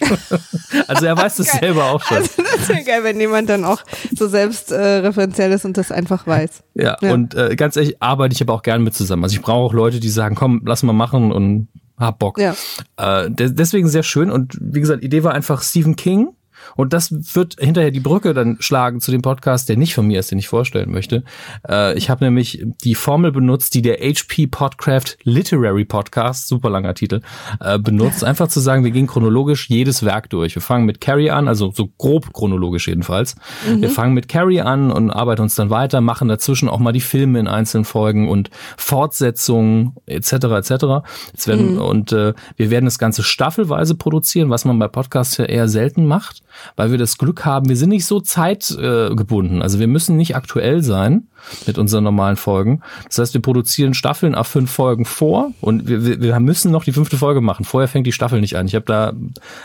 also er weiß das selber auch schon. Also das wäre geil, wenn jemand dann auch so selbstreferenziell äh, ist und das einfach weiß. Ja, ja. und äh, ganz ehrlich, arbeite ich aber auch gerne mit zusammen. Also ich brauche auch Leute, die sagen, komm, lass mal machen und hab Bock. Ja. Äh, deswegen sehr schön. Und wie gesagt, Idee war einfach Stephen King und das wird hinterher die Brücke dann schlagen zu dem Podcast, der nicht von mir ist, den ich vorstellen möchte. Äh, ich habe nämlich die Formel benutzt, die der HP Podcraft Literary Podcast, super langer Titel, äh, benutzt. Einfach zu sagen, wir gehen chronologisch jedes Werk durch. Wir fangen mit Carrie an, also so grob chronologisch jedenfalls. Mhm. Wir fangen mit Carrie an und arbeiten uns dann weiter, machen dazwischen auch mal die Filme in einzelnen Folgen und Fortsetzungen etc. etc. Jetzt werden, mhm. Und äh, wir werden das Ganze staffelweise produzieren, was man bei Podcasts ja eher selten macht weil wir das Glück haben, wir sind nicht so zeitgebunden. Äh, also wir müssen nicht aktuell sein mit unseren normalen Folgen. Das heißt, wir produzieren Staffeln auf fünf Folgen vor und wir, wir müssen noch die fünfte Folge machen. Vorher fängt die Staffel nicht an. Ich habe da,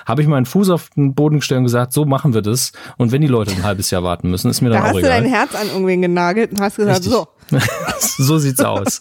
habe ich meinen Fuß auf den Boden gestellt und gesagt, so machen wir das. Und wenn die Leute ein halbes Jahr warten müssen, ist mir dann da auch egal. Da hast du dein Herz an irgendwen genagelt und hast gesagt, Richtig. so. so sieht's aus.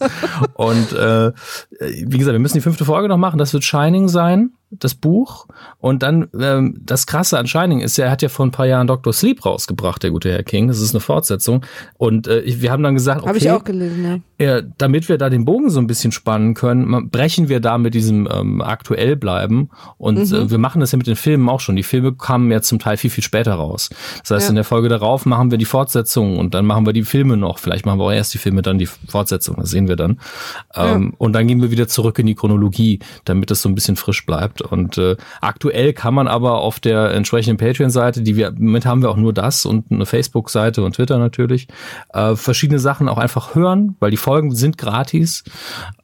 Und äh, wie gesagt, wir müssen die fünfte Folge noch machen. Das wird Shining sein das Buch. Und dann, ähm, das Krasse an Shining ist, er hat ja vor ein paar Jahren Dr. Sleep rausgebracht, der gute Herr King. Das ist eine Fortsetzung. Und äh, wir haben dann gesagt, okay, Hab ich auch gelesen, ja. ja. damit wir da den Bogen so ein bisschen spannen können, brechen wir da mit diesem ähm, aktuell bleiben. Und mhm. äh, wir machen das ja mit den Filmen auch schon. Die Filme kamen ja zum Teil viel, viel später raus. Das heißt, ja. in der Folge darauf machen wir die Fortsetzung und dann machen wir die Filme noch. Vielleicht machen wir auch erst die Filme, dann die Fortsetzung. Das sehen wir dann. Ähm, ja. Und dann gehen wir wieder zurück in die Chronologie, damit das so ein bisschen frisch bleibt. Und äh, aktuell kann man aber auf der entsprechenden Patreon-Seite, die wir, mit haben wir auch nur das und eine Facebook-Seite und Twitter natürlich, äh, verschiedene Sachen auch einfach hören, weil die Folgen sind gratis.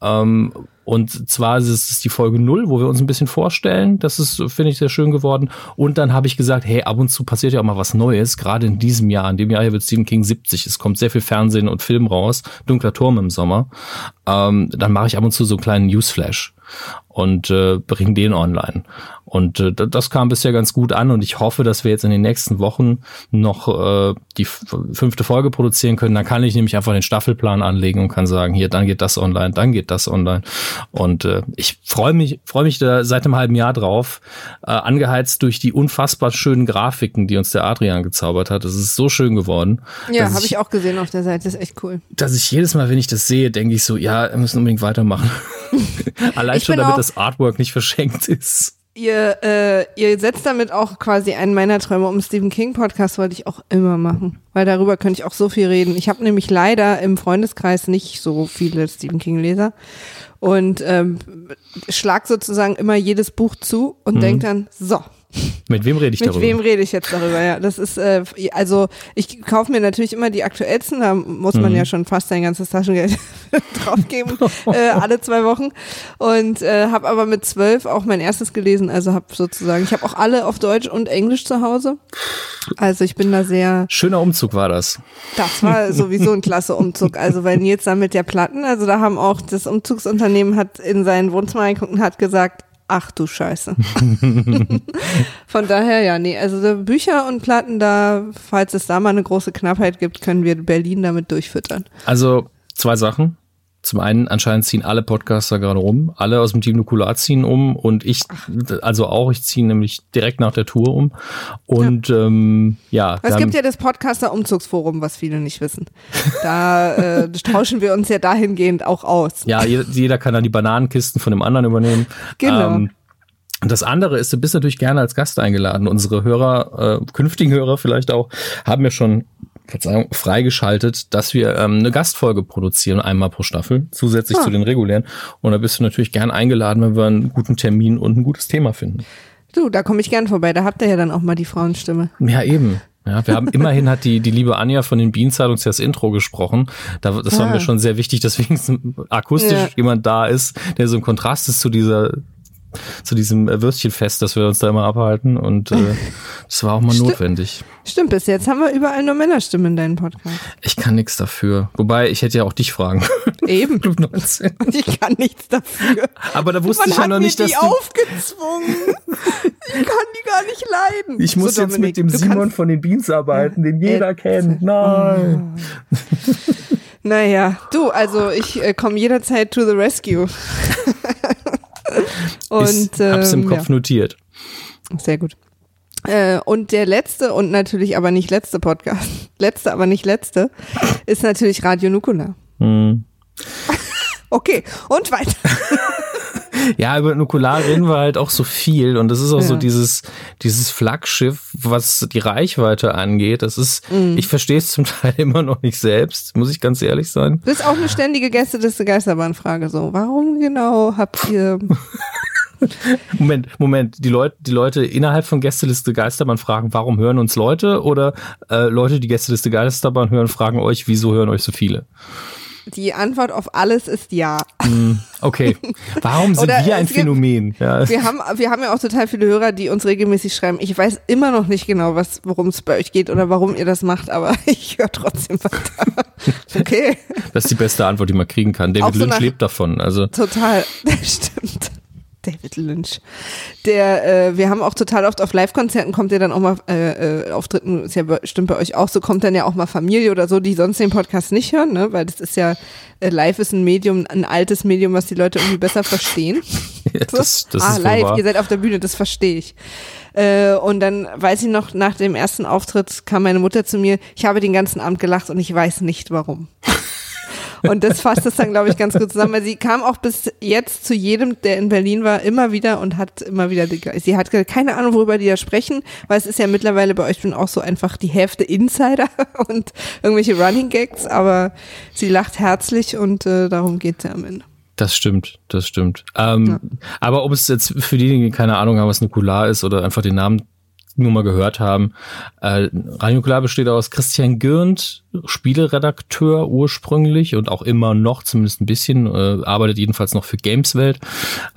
Ähm, und zwar ist es die Folge null, wo wir uns ein bisschen vorstellen. Das ist, finde ich, sehr schön geworden. Und dann habe ich gesagt, hey, ab und zu passiert ja auch mal was Neues. Gerade in diesem Jahr, in dem Jahr hier wird Stephen King 70. Es kommt sehr viel Fernsehen und Film raus. Dunkler Turm im Sommer. Ähm, dann mache ich ab und zu so einen kleinen Newsflash. und äh, bringen den online. Und äh, das kam bisher ganz gut an und ich hoffe, dass wir jetzt in den nächsten Wochen noch äh, die fünfte Folge produzieren können. Dann kann ich nämlich einfach den Staffelplan anlegen und kann sagen, hier, dann geht das online, dann geht das online. Und äh, ich freue mich, freue mich da seit einem halben Jahr drauf, äh, angeheizt durch die unfassbar schönen Grafiken, die uns der Adrian gezaubert hat. Es ist so schön geworden. Ja, habe ich auch gesehen auf der Seite. Das ist echt cool. Dass ich jedes Mal, wenn ich das sehe, denke ich so, ja, wir müssen unbedingt weitermachen. Allein schon, damit das Artwork nicht verschenkt ist. Ihr, äh, ihr setzt damit auch quasi einen meiner Träume um Stephen King Podcast wollte ich auch immer machen, weil darüber könnte ich auch so viel reden. Ich habe nämlich leider im Freundeskreis nicht so viele Stephen King Leser und ähm, schlag sozusagen immer jedes Buch zu und mhm. denk dann so, mit wem rede ich Mit darüber? Mit wem rede ich jetzt darüber? Ja, das ist äh, also ich kaufe mir natürlich immer die aktuellsten. Da muss man mhm. ja schon fast sein ganzes Taschengeld draufgeben äh, alle zwei Wochen und äh, habe aber mit zwölf auch mein erstes gelesen. Also habe sozusagen, ich habe auch alle auf Deutsch und Englisch zu Hause. Also ich bin da sehr. Schöner Umzug war das. Das war sowieso ein klasse Umzug. Also weil Nils sammelt ja Platten. Also da haben auch das Umzugsunternehmen hat in sein Wohnzimmer geguckt und hat gesagt, Ach du Scheiße. Von daher, ja, nee, also Bücher und Platten da, falls es da mal eine große Knappheit gibt, können wir Berlin damit durchfüttern. Also zwei Sachen. Zum einen, anscheinend ziehen alle Podcaster gerade rum, alle aus dem Team Nukular ziehen um und ich, also auch, ich ziehe nämlich direkt nach der Tour um. Und ja, ähm, ja es gibt ja das Podcaster-Umzugsforum, was viele nicht wissen. Da äh, tauschen wir uns ja dahingehend auch aus. Ja, jeder kann dann die Bananenkisten von dem anderen übernehmen. Genau. Ähm, und das andere ist, du bist natürlich gerne als Gast eingeladen. Unsere Hörer, äh, künftigen Hörer vielleicht auch, haben ja schon Verzeihung, freigeschaltet, dass wir ähm, eine Gastfolge produzieren, einmal pro Staffel, zusätzlich ah. zu den regulären. Und da bist du natürlich gern eingeladen, wenn wir einen guten Termin und ein gutes Thema finden. Du, da komme ich gern vorbei. Da habt ihr ja dann auch mal die Frauenstimme. Ja, eben. Ja, wir haben immerhin hat die, die liebe Anja von den Beanside uns ja das Intro gesprochen. Da, das war ah. mir schon sehr wichtig, dass wenigstens akustisch ja. jemand da ist, der so ein Kontrast ist zu dieser zu diesem äh, Würstchenfest, das wir uns da immer abhalten. Und äh, das war auch mal Stimmt. notwendig. Stimmt, bis jetzt haben wir überall nur Männerstimmen in deinem Podcast. Ich kann nichts dafür. Wobei, ich hätte ja auch dich fragen Eben. Club 19. Ich kann nichts dafür. Aber da wusste Man ich ja noch nicht, dass die du... aufgezwungen. Ich kann die gar nicht leiden. Ich muss so, jetzt Dominik, mit dem Simon von den Beans arbeiten, den jeder äh, kennt. Nein. Naja, du, also ich äh, komme jederzeit to the rescue. und ich hab's im ähm, Kopf ja. notiert. Sehr gut. Äh, und der letzte und natürlich aber nicht letzte Podcast, letzte aber nicht letzte, ist natürlich Radio Nukula. Hm. okay, und weiter. Ja, über Nukular reden wir halt auch so viel und das ist auch ja. so dieses, dieses Flaggschiff, was die Reichweite angeht. Das ist, mhm. ich verstehe es zum Teil immer noch nicht selbst, muss ich ganz ehrlich sein. Das ist auch eine ständige Gästeliste Geisterbahnfrage so. Warum genau habt ihr Moment, Moment. Die Leute, die Leute innerhalb von Gästeliste Geisterbahn fragen, warum hören uns Leute? Oder äh, Leute, die Gästeliste Geisterbahn hören, fragen euch, wieso hören euch so viele? Die Antwort auf alles ist ja. Hm, okay. Warum sind wir ein Phänomen? Ja. Wir, haben, wir haben ja auch total viele Hörer, die uns regelmäßig schreiben. Ich weiß immer noch nicht genau, worum es bei euch geht oder warum ihr das macht, aber ich höre trotzdem weiter. Okay. Das ist die beste Antwort, die man kriegen kann. David so Lynch lebt davon. Also. Total, das stimmt. David Lynch. Der, äh, wir haben auch total oft auf Live-Konzerten kommt ja dann auch mal äh, äh, Auftritten, ist ja bestimmt bei euch auch so, kommt dann ja auch mal Familie oder so, die sonst den Podcast nicht hören, ne? Weil das ist ja, äh, live ist ein Medium, ein altes Medium, was die Leute irgendwie besser verstehen. ja, das, das ah, live, wahr. ihr seid auf der Bühne, das verstehe ich. Äh, und dann weiß ich noch, nach dem ersten Auftritt kam meine Mutter zu mir, ich habe den ganzen Abend gelacht und ich weiß nicht warum. Und das fasst es dann, glaube ich, ganz gut zusammen, weil sie kam auch bis jetzt zu jedem, der in Berlin war, immer wieder und hat immer wieder, die, sie hat keine Ahnung, worüber die da sprechen, weil es ist ja mittlerweile bei euch schon auch so einfach die Hälfte Insider und irgendwelche Running Gags, aber sie lacht herzlich und äh, darum geht es ja am Ende. Das stimmt, das stimmt. Ähm, ja. Aber ob es jetzt für diejenigen, die keine Ahnung haben, was Nukular ist oder einfach den Namen nur mal gehört haben. Äh, Radio Nuklear besteht aus Christian Gürnt, Spieleredakteur ursprünglich und auch immer noch, zumindest ein bisschen, äh, arbeitet jedenfalls noch für Gameswelt.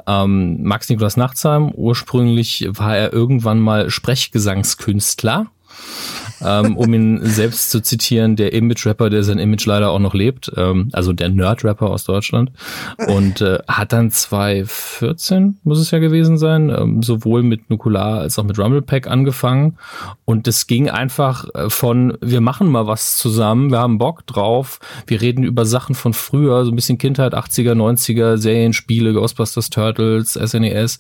Ähm, Max Niklas Nachtsheim, ursprünglich war er irgendwann mal Sprechgesangskünstler um ihn selbst zu zitieren, der Image-Rapper, der sein Image leider auch noch lebt, ähm, also der Nerd-Rapper aus Deutschland. Und äh, hat dann 2014, muss es ja gewesen sein, ähm, sowohl mit Nukular als auch mit Rumblepack angefangen. Und es ging einfach äh, von, wir machen mal was zusammen, wir haben Bock drauf, wir reden über Sachen von früher, so ein bisschen Kindheit, 80er, 90er, Serien, Spiele, Ghostbusters, Turtles, SNES,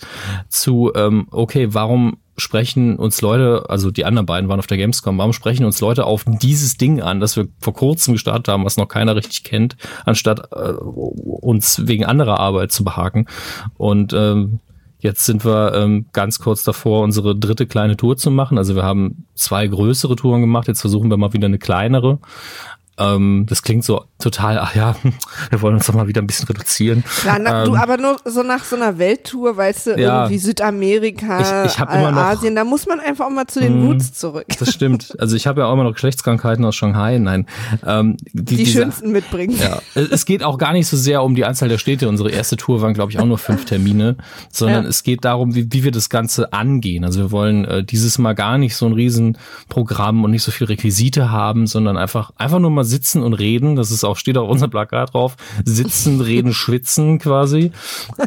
zu, ähm, okay, warum sprechen uns Leute, also die anderen beiden waren auf der Gamescom, warum sprechen uns Leute auf dieses Ding an, das wir vor kurzem gestartet haben, was noch keiner richtig kennt, anstatt äh, uns wegen anderer Arbeit zu behaken. Und ähm, Jetzt sind wir ähm, ganz kurz davor, unsere dritte kleine Tour zu machen. Also wir haben zwei größere Touren gemacht. Jetzt versuchen wir mal wieder eine kleinere. Ähm, das klingt so total, ach ja, wir wollen uns doch mal wieder ein bisschen reduzieren. Ja, na, ähm, du, aber nur so nach so einer Welttour, weißt du, ja, irgendwie Südamerika, ich, ich noch, Asien, da muss man einfach auch mal zu den Roots zurück. Das stimmt. Also ich habe ja auch immer noch Geschlechtskrankheiten aus Shanghai. Nein. Ähm, die, die diese, schönsten mitbringen. Ja, es geht auch gar nicht so sehr um die Anzahl der Städte. Unsere erste Tour waren, glaube ich, auch nur fünf Termine, sondern ja. es geht darum, wie, wie wir das Ganze angehen. Also wir wollen äh, dieses Mal gar nicht so ein Riesenprogramm und nicht so viel Requisite haben, sondern einfach, einfach nur mal sitzen und reden. Das ist auch, steht auch unser Plakat drauf. Sitzen, reden, schwitzen quasi.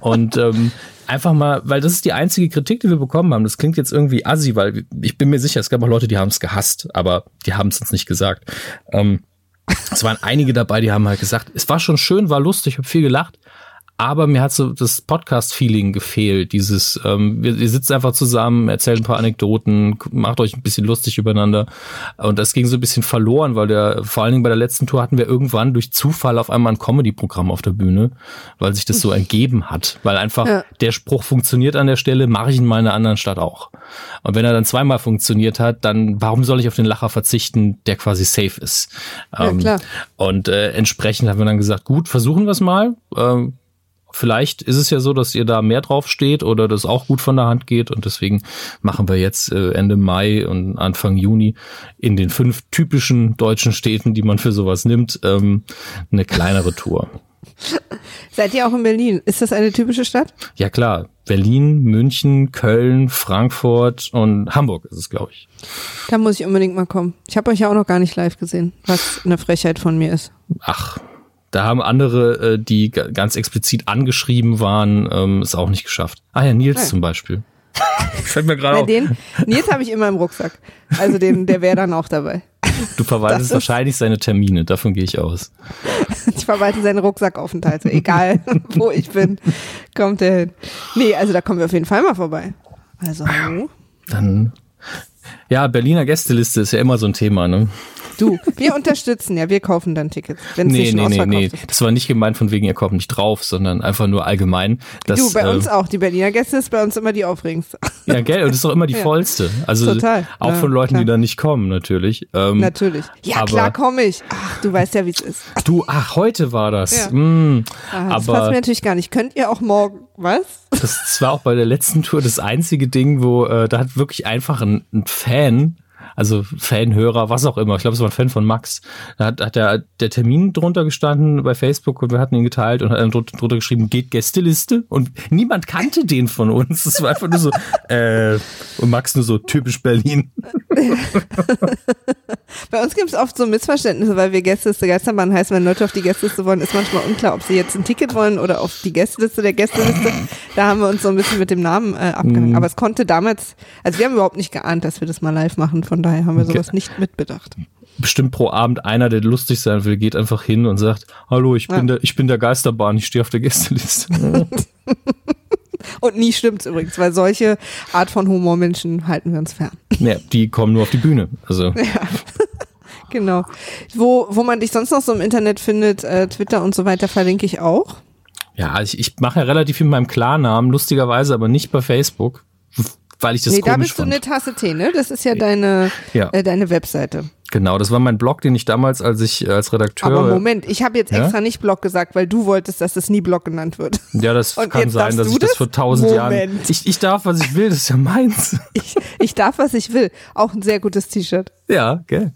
Und ähm, einfach mal, weil das ist die einzige Kritik, die wir bekommen haben. Das klingt jetzt irgendwie assi, weil ich bin mir sicher, es gab auch Leute, die haben es gehasst, aber die haben es uns nicht gesagt. Ähm, es waren einige dabei, die haben halt gesagt, es war schon schön, war lustig, ich habe viel gelacht, aber mir hat so das Podcast-Feeling gefehlt. Dieses, ähm, wir, wir sitzen einfach zusammen, erzählen ein paar Anekdoten, macht euch ein bisschen lustig übereinander. Und das ging so ein bisschen verloren, weil der, vor allen Dingen bei der letzten Tour hatten wir irgendwann durch Zufall auf einmal ein Comedy-Programm auf der Bühne, weil sich das so ergeben hat. Weil einfach ja. der Spruch funktioniert an der Stelle, mache ich in meiner anderen Stadt auch. Und wenn er dann zweimal funktioniert hat, dann warum soll ich auf den Lacher verzichten, der quasi safe ist? Ja, ähm, klar. Und äh, entsprechend haben wir dann gesagt, gut, versuchen wir es mal. Ähm, Vielleicht ist es ja so, dass ihr da mehr drauf steht oder das auch gut von der Hand geht und deswegen machen wir jetzt äh, Ende Mai und Anfang Juni in den fünf typischen deutschen Städten, die man für sowas nimmt, ähm, eine kleinere Tour. Seid ihr auch in Berlin? Ist das eine typische Stadt? Ja klar, Berlin, München, Köln, Frankfurt und Hamburg ist es, glaube ich. Da muss ich unbedingt mal kommen. Ich habe euch ja auch noch gar nicht live gesehen, was eine Frechheit von mir ist. Ach, da haben andere, äh, die ganz explizit angeschrieben waren, ähm, es auch nicht geschafft. Ah ja, Nils Nein. zum Beispiel. Fällt mir gerade auf. Den, Nils habe ich immer im Rucksack. Also den, der wäre dann auch dabei. Du verwaltest wahrscheinlich seine Termine, davon gehe ich aus. Ich verwalte seine Rucksackaufenthalte, egal wo ich bin, kommt er hin. Nee, also da kommen wir auf jeden Fall mal vorbei. Also, hallo. Dann, ja, Berliner Gästeliste ist ja immer so ein Thema, ne? Du, wir unterstützen ja, wir kaufen dann Tickets. Wenn nee, nicht nee, nee, nee. Ist. Das war nicht gemeint von wegen, ihr kommt nicht drauf, sondern einfach nur allgemein. Dass, du, bei äh, uns auch. Die Berliner Gäste ist bei uns immer die aufregendste. Ja, gell, und das ist auch immer die ja. vollste. Also Total. auch ja, von Leuten, klar. die da nicht kommen, natürlich. Ähm, natürlich. Ja, aber, klar komme ich. Ach, du weißt ja, wie es ist. Du, ach, heute war das. Ja. Mm, ah, das aber, passt mir natürlich gar nicht. Könnt ihr auch morgen, was? Das war auch bei der letzten Tour das einzige Ding, wo äh, da hat wirklich einfach ein, ein Fan also Fanhörer, was auch immer. Ich glaube, es war ein Fan von Max. Da hat, hat der, der Termin drunter gestanden bei Facebook und wir hatten ihn geteilt und hat dann drunter geschrieben, geht Gästeliste. Und niemand kannte den von uns. Das war einfach nur so, äh, und Max nur so typisch Berlin. bei uns gibt es oft so Missverständnisse, weil wir Gästeliste Geisterbahn heißen, wenn Leute auf die Gästeliste wollen, ist manchmal unklar, ob sie jetzt ein Ticket wollen oder auf die Gästeliste der Gästeliste. Da haben wir uns so ein bisschen mit dem Namen äh, abgehangen. Mhm. Aber es konnte damals, also wir haben überhaupt nicht geahnt, dass wir das mal live machen. Von daher haben wir sowas nicht mitbedacht. Bestimmt pro Abend einer, der lustig sein will, geht einfach hin und sagt, hallo, ich bin, ja. der, ich bin der Geisterbahn, ich stehe auf der Gästeliste. und nie stimmt's übrigens, weil solche Art von Humormenschen halten wir uns fern. Ja, die kommen nur auf die Bühne. Also. Ja. genau. Wo, wo man dich sonst noch so im Internet findet, äh, Twitter und so weiter, verlinke ich auch. Ja, ich, ich mache ja relativ viel mit meinem Klarnamen, lustigerweise aber nicht bei Facebook weil ich das nee, komisch da bist fand. du eine Tasse Tee, ne? Das ist ja deine, ja. Äh, deine Webseite. Genau, das war mein Blog, den ich damals, als ich äh, als Redakteur. Aber Moment, ich habe jetzt extra ja? nicht Blog gesagt, weil du wolltest, dass es nie Blog genannt wird. Ja, das Und kann sein, dass ich das, das vor tausend Jahren. Ich, ich darf, was ich will, das ist ja meins. Ich, ich darf, was ich will. Auch ein sehr gutes T-Shirt. Ja, gell.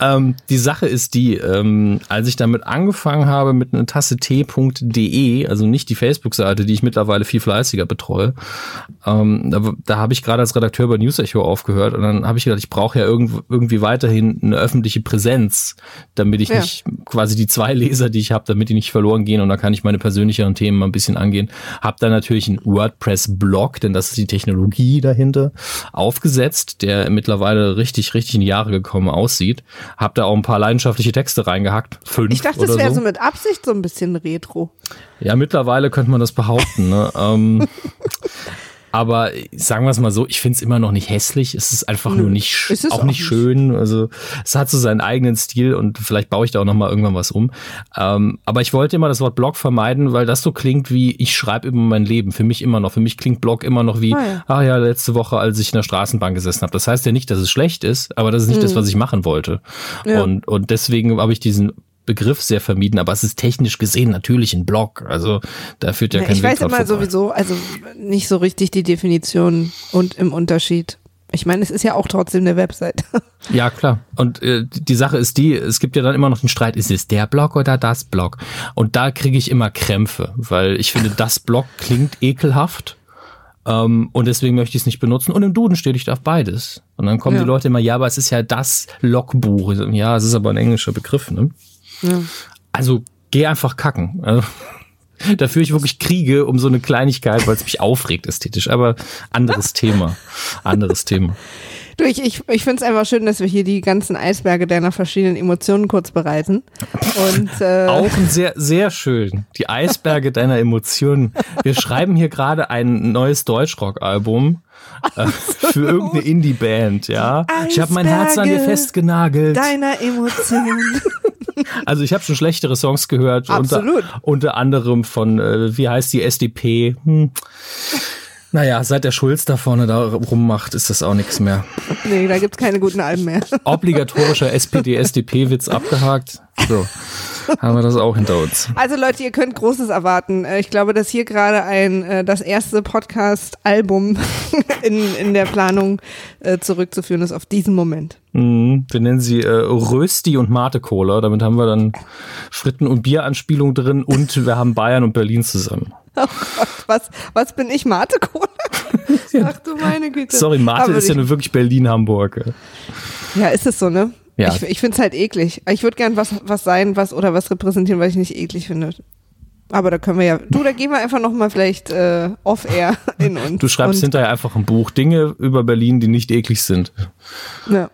Ähm, die Sache ist die, ähm, als ich damit angefangen habe mit einer Tasse T.de, also nicht die Facebook-Seite, die ich mittlerweile viel fleißiger betreue, ähm, da, da habe ich gerade als Redakteur bei News Echo aufgehört und dann habe ich gedacht, ich brauche ja irgend, irgendwie weiterhin eine öffentliche Präsenz, damit ich ja. nicht quasi die zwei Leser, die ich habe, damit die nicht verloren gehen und da kann ich meine persönlicheren Themen mal ein bisschen angehen. Hab dann natürlich einen WordPress-Blog, denn das ist die Technologie dahinter, aufgesetzt, der mittlerweile richtig, richtig in Jahre gekommen aussieht. Hab da auch ein paar leidenschaftliche Texte reingehackt. Fünf ich dachte, das wäre so. so mit Absicht so ein bisschen retro. Ja, mittlerweile könnte man das behaupten. Ne? ähm, aber sagen wir es mal so, ich finde es immer noch nicht hässlich. Es ist einfach nur nicht, auch, auch, nicht schön. Also es hat so seinen eigenen Stil und vielleicht baue ich da auch noch mal irgendwann was um. Ähm, aber ich wollte immer das Wort Blog vermeiden, weil das so klingt wie ich schreibe über mein Leben. Für mich immer noch. Für mich klingt Blog immer noch wie, ah ja, ah, ja letzte Woche, als ich in der Straßenbahn gesessen habe. Das heißt ja nicht, dass es schlecht ist, aber das ist nicht mhm. das, was ich machen wollte. Ja. Und, und deswegen habe ich diesen Begriff sehr vermieden, aber es ist technisch gesehen natürlich ein Blog. Also da führt ja, ja kein Ich Weg weiß immer sowieso, also nicht so richtig die Definition und im Unterschied. Ich meine, es ist ja auch trotzdem eine Website. Ja, klar. Und äh, die Sache ist die, es gibt ja dann immer noch den Streit, ist es der Blog oder das Blog? Und da kriege ich immer Krämpfe, weil ich finde, das Blog klingt ekelhaft. Ähm, und deswegen möchte ich es nicht benutzen. Und im Duden steht, ich darf beides. Und dann kommen ja. die Leute immer, ja, aber es ist ja das Logbuch. Ja, es ist aber ein englischer Begriff, ne? Also geh einfach kacken. Also, da führe ich wirklich Kriege um so eine Kleinigkeit, weil es mich aufregt ästhetisch. Aber anderes Thema. Anderes Thema. Du, ich, ich, ich finde es einfach schön, dass wir hier die ganzen Eisberge deiner verschiedenen Emotionen kurz bereiten. Und, äh Auch sehr, sehr schön. Die Eisberge deiner Emotionen. Wir schreiben hier gerade ein neues Deutschrock-Album. Äh, für irgendeine Indie-Band, ja. Eisberge ich habe mein Herz an dir festgenagelt. Deiner Emotionen. Also ich habe schon schlechtere Songs gehört. Absolut. Unter, unter anderem von, äh, wie heißt die SDP? Hm. Naja, seit der Schulz da vorne da rummacht, ist das auch nichts mehr. Nee, da gibt's keine guten Alben mehr. Obligatorischer SPD-SDP-Witz abgehakt. So, haben wir das auch hinter uns. Also Leute, ihr könnt Großes erwarten. Äh, ich glaube, dass hier gerade ein äh, das erste Podcast-Album in, in der Planung äh, zurückzuführen ist auf diesen Moment. Mhm, wir nennen sie äh, Rösti und Mate Cola. Damit haben wir dann Fritten- und Bieranspielung drin und wir haben Bayern und Berlin zusammen. Oh Gott, was, was bin ich, Mate Cola? Ach du meine Güte. Sorry, Mate ist ja nur wirklich Berlin-Hamburg. Ja, ist es so, ne? Ja. Ich, ich finde es halt eklig. Ich würde gern was, was sein, was oder was repräsentieren, was ich nicht eklig finde. Aber da können wir ja. Du, da gehen wir einfach nochmal vielleicht äh, off-air in uns. Du schreibst und, hinterher einfach ein Buch. Dinge über Berlin, die nicht eklig sind. Ja.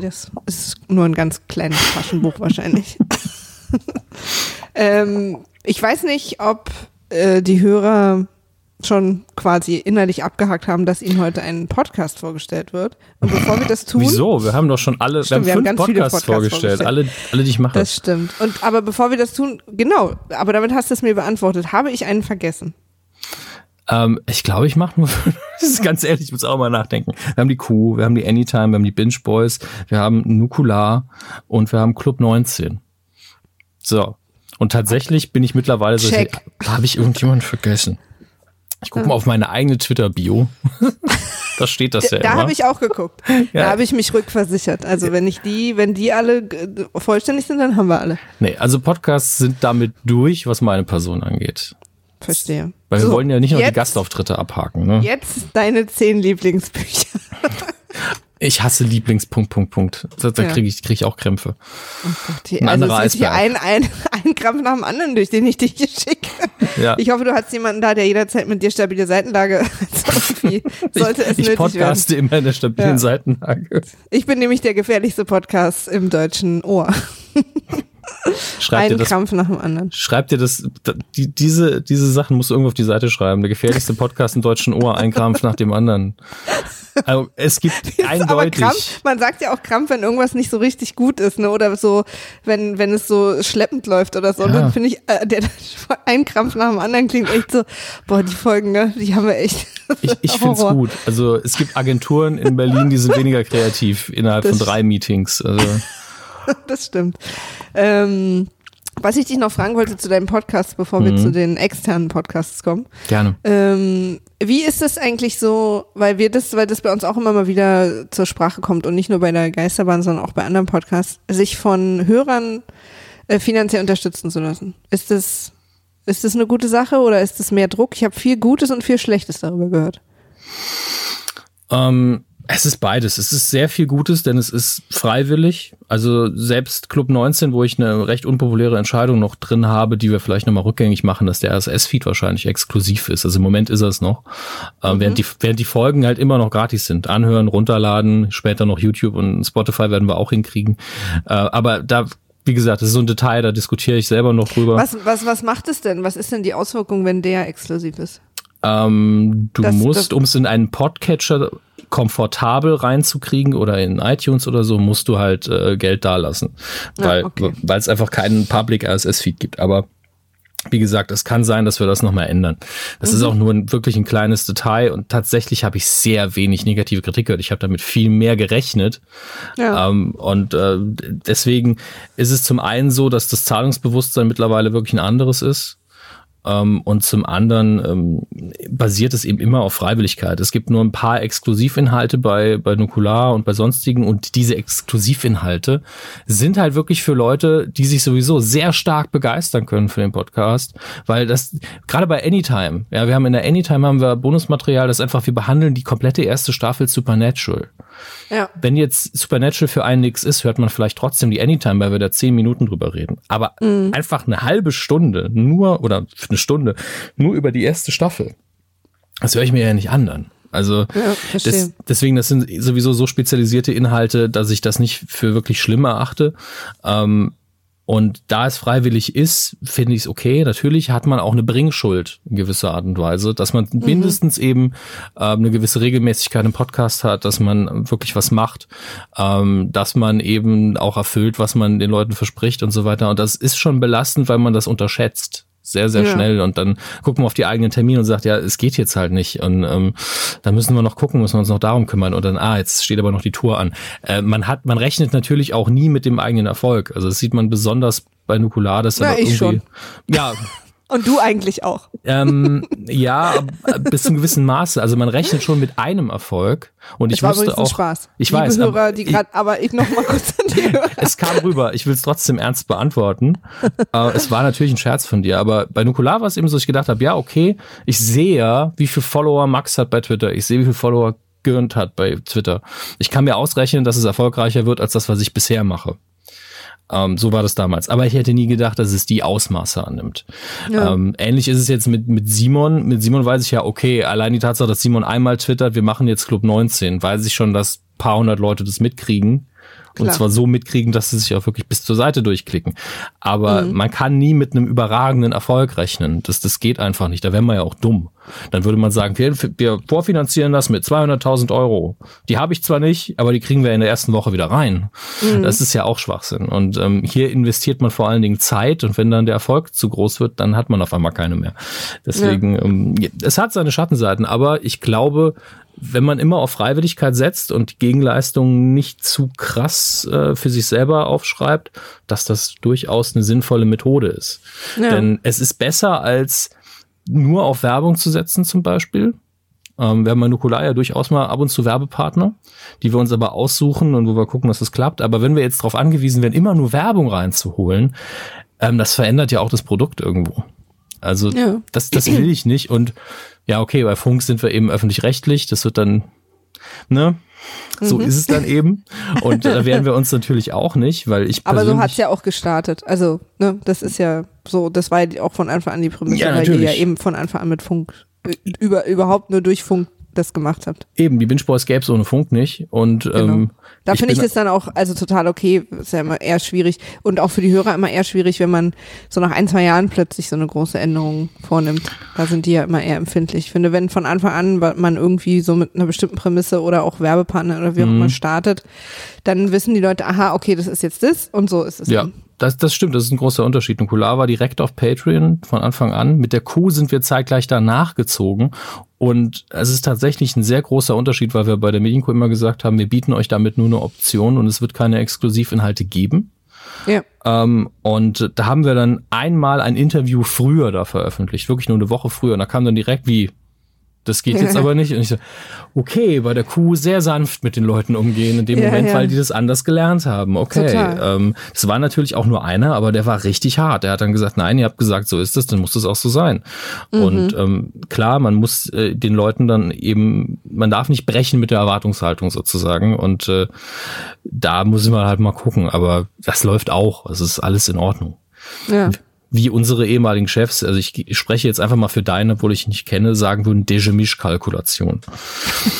Das ist nur ein ganz kleines Taschenbuch wahrscheinlich. ähm, ich weiß nicht, ob äh, die Hörer schon quasi innerlich abgehakt haben, dass ihnen heute ein Podcast vorgestellt wird. Und bevor wir das tun. Wieso? Wir haben doch schon alle, stimmt, wir haben, wir haben fünf Podcasts, Podcasts vorgestellt. vorgestellt. Alle, alle, die ich mache. Das stimmt. Und, aber bevor wir das tun, genau, aber damit hast du es mir beantwortet. Habe ich einen vergessen? Ähm, ich glaube, ich mache nur, das ist ganz ehrlich, ich muss auch mal nachdenken. Wir haben die Kuh, wir haben die Anytime, wir haben die Binge Boys, wir haben Nukular und wir haben Club 19. So. Und tatsächlich bin ich mittlerweile so, habe ich irgendjemanden vergessen? Ich gucke mal auf meine eigene Twitter-Bio. da steht das ja Da habe ich auch geguckt. Ja. Da habe ich mich rückversichert. Also wenn ich die, wenn die alle vollständig sind, dann haben wir alle. Nee, also Podcasts sind damit durch, was meine Person angeht. Verstehe. Weil so, wir wollen ja nicht nur die Gastauftritte abhaken. Ne? Jetzt deine zehn Lieblingsbücher. Ich hasse Lieblings Punkt Punkt. Da, da kriege ich, krieg ich auch Krämpfe. Oh Gott, die, ein also es ist hier ein, ein, ein Krampf nach dem anderen, durch den ich dich hier schicke. Ja. Ich hoffe, du hast jemanden da, der jederzeit mit dir stabile Seitenlage also sollte es ich, ich podcaste werden. immer in der stabilen ja. Seitenlage. Ich bin nämlich der gefährlichste Podcast im deutschen Ohr. Schreib Ein das, Krampf nach dem anderen. Schreib dir das, die, diese, diese Sachen musst du irgendwo auf die Seite schreiben. Der gefährlichste Podcast im deutschen Ohr, ein Krampf nach dem anderen. Also es gibt eindeutig. Krampf, man sagt ja auch Krampf, wenn irgendwas nicht so richtig gut ist, ne? Oder so, wenn, wenn es so schleppend läuft oder so. Ja. Dann finde ich, äh, der ein Krampf nach dem anderen klingt echt so, boah, die Folgen, ne? Die haben wir echt. Ich, ich finde es gut. Also es gibt Agenturen in Berlin, die sind weniger kreativ innerhalb das von drei Meetings. Also. das stimmt. Ähm, Was ich dich noch fragen wollte zu deinem Podcast, bevor mhm. wir zu den externen Podcasts kommen. Gerne. Ähm, wie ist es eigentlich so, weil wir das, weil das bei uns auch immer mal wieder zur Sprache kommt und nicht nur bei der Geisterbahn, sondern auch bei anderen Podcasts, sich von Hörern äh, finanziell unterstützen zu lassen. Ist das, ist das eine gute Sache oder ist das mehr Druck? Ich habe viel Gutes und viel Schlechtes darüber gehört. Ähm, es ist beides. Es ist sehr viel Gutes, denn es ist freiwillig. Also selbst Club 19, wo ich eine recht unpopuläre Entscheidung noch drin habe, die wir vielleicht nochmal rückgängig machen, dass der RSS-Feed wahrscheinlich exklusiv ist. Also im Moment ist er es noch. Ähm, mhm. während, die, während die Folgen halt immer noch gratis sind. Anhören, runterladen, später noch YouTube und Spotify werden wir auch hinkriegen. Äh, aber da wie gesagt, das ist so ein Detail, da diskutiere ich selber noch drüber. Was, was, was macht es denn? Was ist denn die Auswirkung, wenn der exklusiv ist? Ähm, du das, musst, um es in einen Podcatcher komfortabel reinzukriegen oder in iTunes oder so, musst du halt äh, Geld dalassen, weil ja, okay. weil es einfach keinen Public RSS Feed gibt. Aber wie gesagt, es kann sein, dass wir das nochmal ändern. Das mhm. ist auch nur ein, wirklich ein kleines Detail und tatsächlich habe ich sehr wenig negative Kritik gehört. Ich habe damit viel mehr gerechnet. Ja. Ähm, und äh, deswegen ist es zum einen so, dass das Zahlungsbewusstsein mittlerweile wirklich ein anderes ist. Ähm, und zum anderen ähm, basiert es eben immer auf Freiwilligkeit. Es gibt nur ein paar Exklusivinhalte bei, bei Nukular und bei sonstigen und diese Exklusivinhalte sind halt wirklich für Leute, die sich sowieso sehr stark begeistern können für den Podcast, weil das gerade bei Anytime, ja, wir haben in der Anytime haben wir Bonusmaterial, das einfach wir behandeln die komplette erste Staffel Supernatural. Ja. Wenn jetzt Supernatural für einen nichts ist, hört man vielleicht trotzdem die Anytime, weil wir da zehn Minuten drüber reden. Aber mhm. einfach eine halbe Stunde nur oder eine Stunde nur über die erste Staffel. Das höre ich mir ja nicht an dann. Also ja, des, deswegen, das sind sowieso so spezialisierte Inhalte, dass ich das nicht für wirklich schlimm erachte. Ähm, und da es freiwillig ist, finde ich es okay. Natürlich hat man auch eine Bringschuld in gewisser Art und Weise, dass man mhm. mindestens eben äh, eine gewisse Regelmäßigkeit im Podcast hat, dass man wirklich was macht, ähm, dass man eben auch erfüllt, was man den Leuten verspricht und so weiter. Und das ist schon belastend, weil man das unterschätzt sehr, sehr ja. schnell und dann gucken wir auf die eigenen Termine und sagt, ja, es geht jetzt halt nicht und ähm, da müssen wir noch gucken, müssen wir uns noch darum kümmern und dann, ah, jetzt steht aber noch die Tour an. Äh, man hat, man rechnet natürlich auch nie mit dem eigenen Erfolg. Also das sieht man besonders bei Nukular, dass ja, ich schon. ja, und du eigentlich auch. Ähm, ja, bis zu einem gewissen Maße. Also man rechnet schon mit einem Erfolg. Und ich wusste auch. Spaß. Ich Liebe weiß. Hörer, die grad, ich, aber ich noch mal kurz an die Hörer. Es kam rüber. Ich will es trotzdem ernst beantworten. äh, es war natürlich ein Scherz von dir. Aber bei Nukular war es eben so, dass ich gedacht habe, ja, okay, ich sehe ja, wie viele Follower Max hat bei Twitter. Ich sehe, wie viele Follower Gürnt hat bei Twitter. Ich kann mir ausrechnen, dass es erfolgreicher wird als das, was ich bisher mache. Ähm, so war das damals. Aber ich hätte nie gedacht, dass es die Ausmaße annimmt. Ja. Ähm, ähnlich ist es jetzt mit, mit Simon. Mit Simon weiß ich ja, okay, allein die Tatsache, dass Simon einmal twittert, wir machen jetzt Club 19, weiß ich schon, dass paar hundert Leute das mitkriegen. Klar. Und zwar so mitkriegen, dass sie sich auch wirklich bis zur Seite durchklicken. Aber mhm. man kann nie mit einem überragenden Erfolg rechnen. Das, das geht einfach nicht. Da wäre man ja auch dumm. Dann würde man sagen, wir, wir vorfinanzieren das mit 200.000 Euro. Die habe ich zwar nicht, aber die kriegen wir in der ersten Woche wieder rein. Mhm. Das ist ja auch Schwachsinn. Und ähm, hier investiert man vor allen Dingen Zeit. Und wenn dann der Erfolg zu groß wird, dann hat man auf einmal keine mehr. Deswegen, ja. ähm, es hat seine Schattenseiten. Aber ich glaube, wenn man immer auf Freiwilligkeit setzt und die Gegenleistung nicht zu krass äh, für sich selber aufschreibt, dass das durchaus eine sinnvolle Methode ist. Ja. Denn es ist besser als nur auf Werbung zu setzen zum Beispiel. Ähm, wir haben bei Nukular ja durchaus mal ab und zu Werbepartner, die wir uns aber aussuchen und wo wir gucken, dass das klappt. Aber wenn wir jetzt darauf angewiesen werden, immer nur Werbung reinzuholen, ähm, das verändert ja auch das Produkt irgendwo. Also ja. das, das will ich nicht. Und ja, okay, bei Funk sind wir eben öffentlich-rechtlich. Das wird dann, ne? So mhm. ist es dann eben. Und da werden wir uns natürlich auch nicht, weil ich Aber so hat's ja auch gestartet. Also, ne, das ist ja so, das war ja auch von Anfang an die Prämisse, ja, weil ihr ja eben von Anfang an mit Funk über, überhaupt nur durch Funk das gemacht habt. Eben, die Binge Boys gäbe es ohne Funk nicht. Und genau. ähm, da finde ich das dann auch also total okay. Ist ja immer eher schwierig und auch für die Hörer immer eher schwierig, wenn man so nach ein, zwei Jahren plötzlich so eine große Änderung vornimmt. Da sind die ja immer eher empfindlich. Ich finde, wenn von Anfang an man irgendwie so mit einer bestimmten Prämisse oder auch Werbepartner oder wie auch mhm. immer startet, dann wissen die Leute, aha, okay, das ist jetzt das und so ist es. Ja. Dann. Das, das stimmt, das ist ein großer Unterschied. Nukular war direkt auf Patreon von Anfang an. Mit der Kuh sind wir zeitgleich danach gezogen. Und es ist tatsächlich ein sehr großer Unterschied, weil wir bei der Medienkuh immer gesagt haben, wir bieten euch damit nur eine Option und es wird keine Exklusivinhalte geben. Ja. Ähm, und da haben wir dann einmal ein Interview früher da veröffentlicht, wirklich nur eine Woche früher. Und da kam dann direkt wie, das geht jetzt aber nicht. Und ich so, okay, bei der Kuh sehr sanft mit den Leuten umgehen in dem ja, Moment, ja. weil die das anders gelernt haben. Okay. Ähm, das war natürlich auch nur einer, aber der war richtig hart. Der hat dann gesagt, nein, ihr habt gesagt, so ist es, dann muss das auch so sein. Mhm. Und ähm, klar, man muss äh, den Leuten dann eben, man darf nicht brechen mit der Erwartungshaltung sozusagen. Und äh, da muss man halt mal gucken. Aber das läuft auch. Es ist alles in Ordnung. Ja wie unsere ehemaligen Chefs, also ich, ich spreche jetzt einfach mal für deine, obwohl ich ihn nicht kenne, sagen würden Dejemisch-Kalkulation.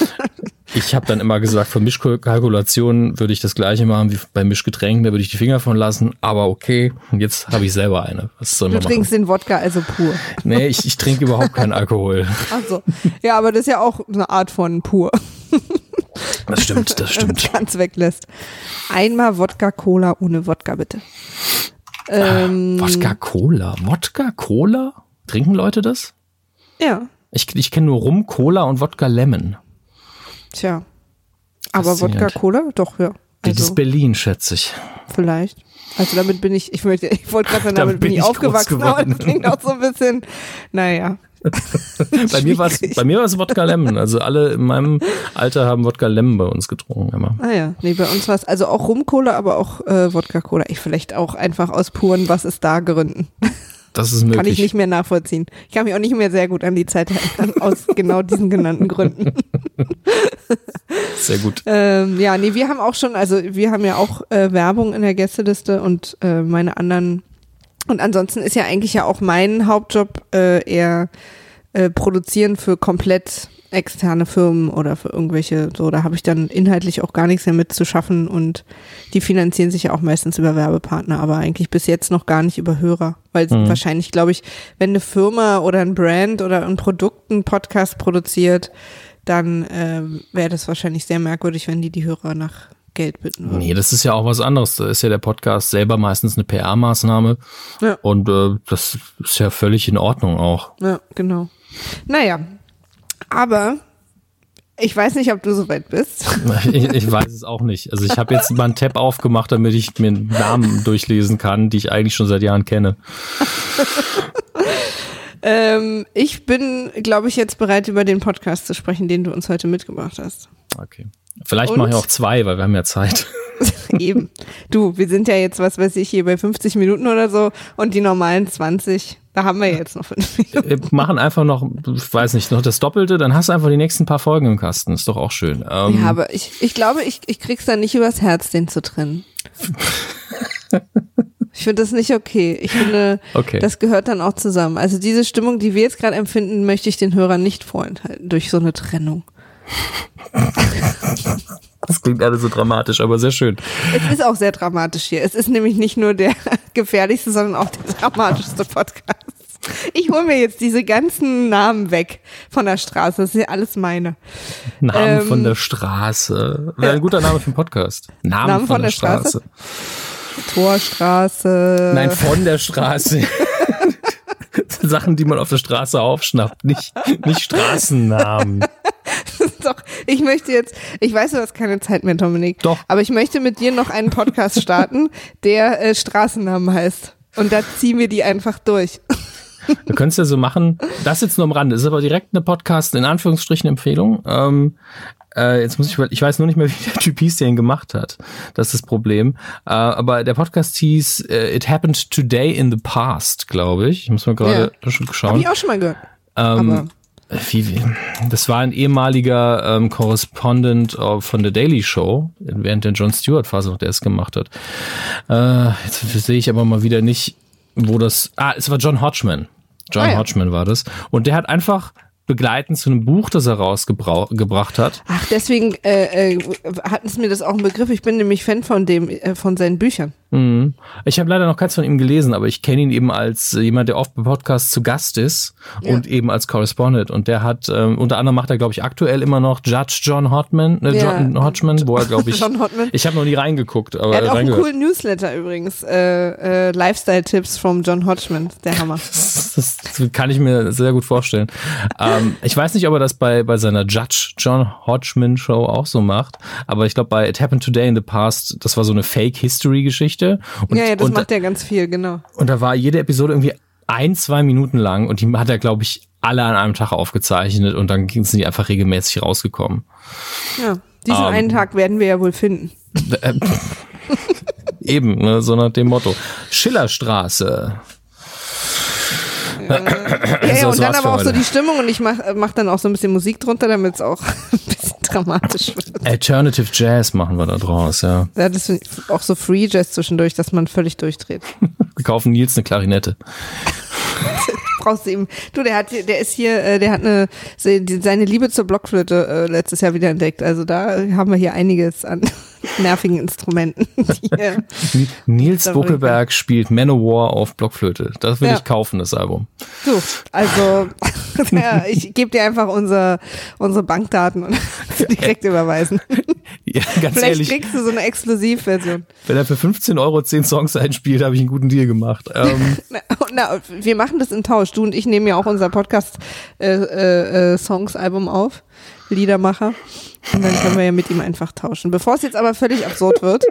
ich habe dann immer gesagt, für Mischkalkulationen würde ich das gleiche machen wie bei Mischgetränken, da würde ich die Finger von lassen, aber okay, jetzt habe ich selber eine. Was soll du trinkst machen? den Wodka also pur. Nee, ich, ich trinke überhaupt keinen Alkohol. Ach Ja, aber das ist ja auch eine Art von pur. Das stimmt, das stimmt. Ganz weglässt. Einmal Wodka Cola ohne Wodka, bitte. Ähm, Wodka Cola. Wodka Cola? Trinken Leute das? Ja. Ich, ich kenne nur Rum, Cola und Wodka Lemon. Tja. Aber Wodka Cola? Doch, ja. Also, das ist Berlin, schätze ich. Vielleicht. Also damit bin ich, ich, möchte, ich wollte gerade sagen, damit, damit bin ich aufgewachsen, aber das klingt auch so ein bisschen, naja. bei, mir war's, bei mir war es Wodka Lemon. Also alle in meinem Alter haben Wodka Lemon bei uns getrunken immer. Ah ja, nee, bei uns war es also auch Rum-Cola, aber auch äh, Wodka-Cola. Ich vielleicht auch einfach aus puren Was ist da Gründen. Das ist möglich. Kann ich nicht mehr nachvollziehen. Ich kann mich auch nicht mehr sehr gut an die Zeit erinnern, aus genau diesen genannten Gründen. Sehr gut. Ähm, ja, nee, wir haben auch schon, also wir haben ja auch äh, Werbung in der Gästeliste und äh, meine anderen und ansonsten ist ja eigentlich ja auch mein Hauptjob äh, eher äh, produzieren für komplett externe Firmen oder für irgendwelche, so, da habe ich dann inhaltlich auch gar nichts mehr mit zu schaffen und die finanzieren sich ja auch meistens über Werbepartner, aber eigentlich bis jetzt noch gar nicht über Hörer, weil mhm. wahrscheinlich, glaube ich, wenn eine Firma oder ein Brand oder ein Produkt einen Podcast produziert, dann äh, wäre das wahrscheinlich sehr merkwürdig, wenn die die Hörer nach Geld bitten würden. Nee, das ist ja auch was anderes. Da ist ja der Podcast selber meistens eine PR-Maßnahme. Ja. Und äh, das ist ja völlig in Ordnung auch. Ja, genau. Naja, aber ich weiß nicht, ob du soweit bist. Ich, ich, weiß es auch nicht. Also ich habe jetzt mal einen Tab aufgemacht, damit ich mir Namen durchlesen kann, die ich eigentlich schon seit Jahren kenne. ähm, ich bin, glaube ich, jetzt bereit, über den Podcast zu sprechen, den du uns heute mitgebracht hast. Okay. Vielleicht mache ich auch zwei, weil wir haben ja Zeit. Eben. Du, wir sind ja jetzt, was weiß ich, hier bei 50 Minuten oder so und die normalen 20. Da haben wir jetzt noch fünf Minuten. Wir machen einfach noch, ich weiß nicht, noch das Doppelte, dann hast du einfach die nächsten paar Folgen im Kasten. Ist doch auch schön. Ähm ja, aber ich, ich glaube, ich, ich krieg's dann nicht übers Herz, den zu trennen. Ich finde das nicht okay. Ich finde, okay. das gehört dann auch zusammen. Also diese Stimmung, die wir jetzt gerade empfinden, möchte ich den Hörern nicht vorenthalten durch so eine Trennung. Das klingt alles so dramatisch, aber sehr schön. Es ist auch sehr dramatisch hier. Es ist nämlich nicht nur der gefährlichste, sondern auch der dramatischste Podcast. Ich hole mir jetzt diese ganzen Namen weg von der Straße. Das ist ja alles meine. Namen ähm, von der Straße. Wäre ein guter Name für einen Podcast. Namen, Namen von, von, der, der Straße. Straße. Torstraße. Nein, von der Straße. Sachen, die man auf der Straße aufschnappt, nicht, nicht Straßennamen. Doch, ich möchte jetzt, ich weiß, du hast keine Zeit mehr, Dominik. Doch. Aber ich möchte mit dir noch einen Podcast starten, der äh, Straßennamen heißt. Und da ziehen wir die einfach durch. Du könntest ja so machen, das jetzt nur am Rande, ist aber direkt eine Podcast, in Anführungsstrichen Empfehlung. Ähm, äh, jetzt muss ich, ich weiß nur nicht mehr, wie der Typ hieß, der ihn gemacht hat. Das ist das Problem. Äh, aber der Podcast hieß uh, It Happened Today in the Past, glaube ich. Ich muss mal gerade ja. schauen. Habe ich auch schon mal gehört. Ähm, wie, wie, das war ein ehemaliger ähm, Correspondent von The Daily Show, während der Jon Stewart-Phase noch der es gemacht hat. Äh, jetzt sehe ich aber mal wieder nicht, wo das. Ah, es war John Hodgman. John ah, ja. Hodgman war das. Und der hat einfach begleitend zu einem Buch, das er rausgebracht hat. Ach, deswegen äh, äh, hat es mir das auch ein Begriff. Ich bin nämlich Fan von dem, äh, von seinen Büchern. Mhm. Ich habe leider noch keins von ihm gelesen, aber ich kenne ihn eben als jemand, der oft bei Podcasts zu Gast ist ja. und eben als Correspondent. Und der hat, ähm, unter anderem macht er, glaube ich, aktuell immer noch Judge John Hotman, äh, ja. John Hodgman, wo er, glaube ich, John Hotman. ich habe noch nie reingeguckt. Aber er hat auch einen coolen Newsletter übrigens, äh, äh, Lifestyle-Tipps from John Hodgman, der Hammer. das, kann ich mir sehr gut vorstellen. ähm, ich weiß nicht, ob er das bei, bei seiner Judge John Hodgman Show auch so macht, aber ich glaube, bei It Happened Today in the Past, das war so eine Fake-History-Geschichte. Ja, ja, das macht er ganz viel, genau. Und da war jede Episode irgendwie ein, zwei Minuten lang und die hat er, glaube ich, alle an einem Tag aufgezeichnet und dann sind die einfach regelmäßig rausgekommen. Ja, diesen ähm. einen Tag werden wir ja wohl finden. Äh, eben, ne, so nach dem Motto. Schillerstraße. Ja, ja, und dann aber auch so die Stimmung und ich mach, mach dann auch so ein bisschen Musik drunter, damit es auch ein bisschen dramatisch wird. Alternative Jazz machen wir da draus, ja. Ja, das ist auch so Free Jazz zwischendurch, dass man völlig durchdreht. wir kaufen Nils eine Klarinette. brauchst du ihm. Du, der hat, der ist hier, äh, der hat eine, seine Liebe zur Blockflöte äh, letztes Jahr wieder entdeckt. Also da haben wir hier einiges an nervigen Instrumenten. Nils Buckelberg spielt Manowar auf Blockflöte. Das will ja. ich kaufen, das Album. Du, also ja, ich gebe dir einfach unser, unsere Bankdaten und direkt überweisen. Ja, ganz Vielleicht ehrlich. kriegst du so eine Exklusivversion. Wenn er für 15 Euro 10 Songs einspielt, habe ich einen guten Deal gemacht. Ähm. Na, na, wir machen das in Tausch. Du und ich nehmen ja auch unser Podcast-Songs-Album äh, äh, auf. Liedermacher. Und dann können wir ja mit ihm einfach tauschen. Bevor es jetzt aber völlig absurd wird.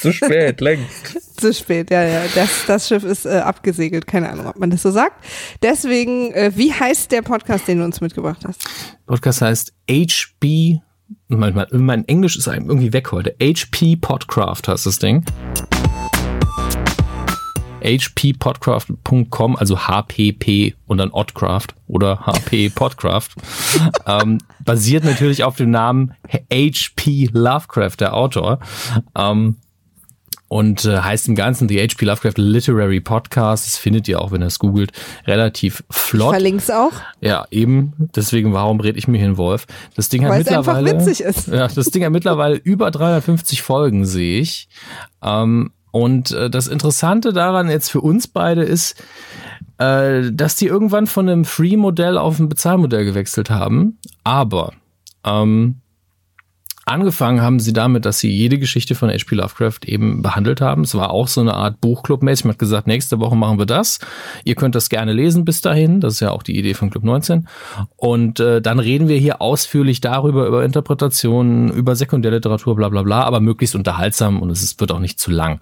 Zu spät, längst. Zu spät, ja, ja. Das, das Schiff ist äh, abgesegelt. Keine Ahnung, ob man das so sagt. Deswegen, äh, wie heißt der Podcast, den du uns mitgebracht hast? Podcast heißt HB. Manchmal, mein Englisch ist irgendwie weg heute. HP Podcraft heißt das Ding hppodcraft.com, also HPP und dann Oddcraft oder HP Podcraft, ähm, basiert natürlich auf dem Namen HP Lovecraft, der Autor. Ähm, und äh, heißt im Ganzen The H.P. Lovecraft Literary Podcast. Das findet ihr auch, wenn ihr es googelt, relativ flott. Verlink's auch. Ja, eben. Deswegen, warum rede ich mir hier in Wolf? Das Ding Weil hat mittlerweile. Einfach witzig ist. Ja, das Ding hat mittlerweile über 350 Folgen, sehe ich. Ähm, und äh, das Interessante daran jetzt für uns beide ist, äh, dass die irgendwann von einem Free-Modell auf ein Bezahlmodell gewechselt haben. Aber ähm, Angefangen haben sie damit, dass sie jede Geschichte von H.P. Lovecraft eben behandelt haben. Es war auch so eine Art Buchclub-mäßig. Man hat gesagt, nächste Woche machen wir das. Ihr könnt das gerne lesen bis dahin. Das ist ja auch die Idee von Club 19. Und äh, dann reden wir hier ausführlich darüber, über Interpretationen, über Sekundärliteratur, bla bla bla, aber möglichst unterhaltsam und es ist, wird auch nicht zu lang.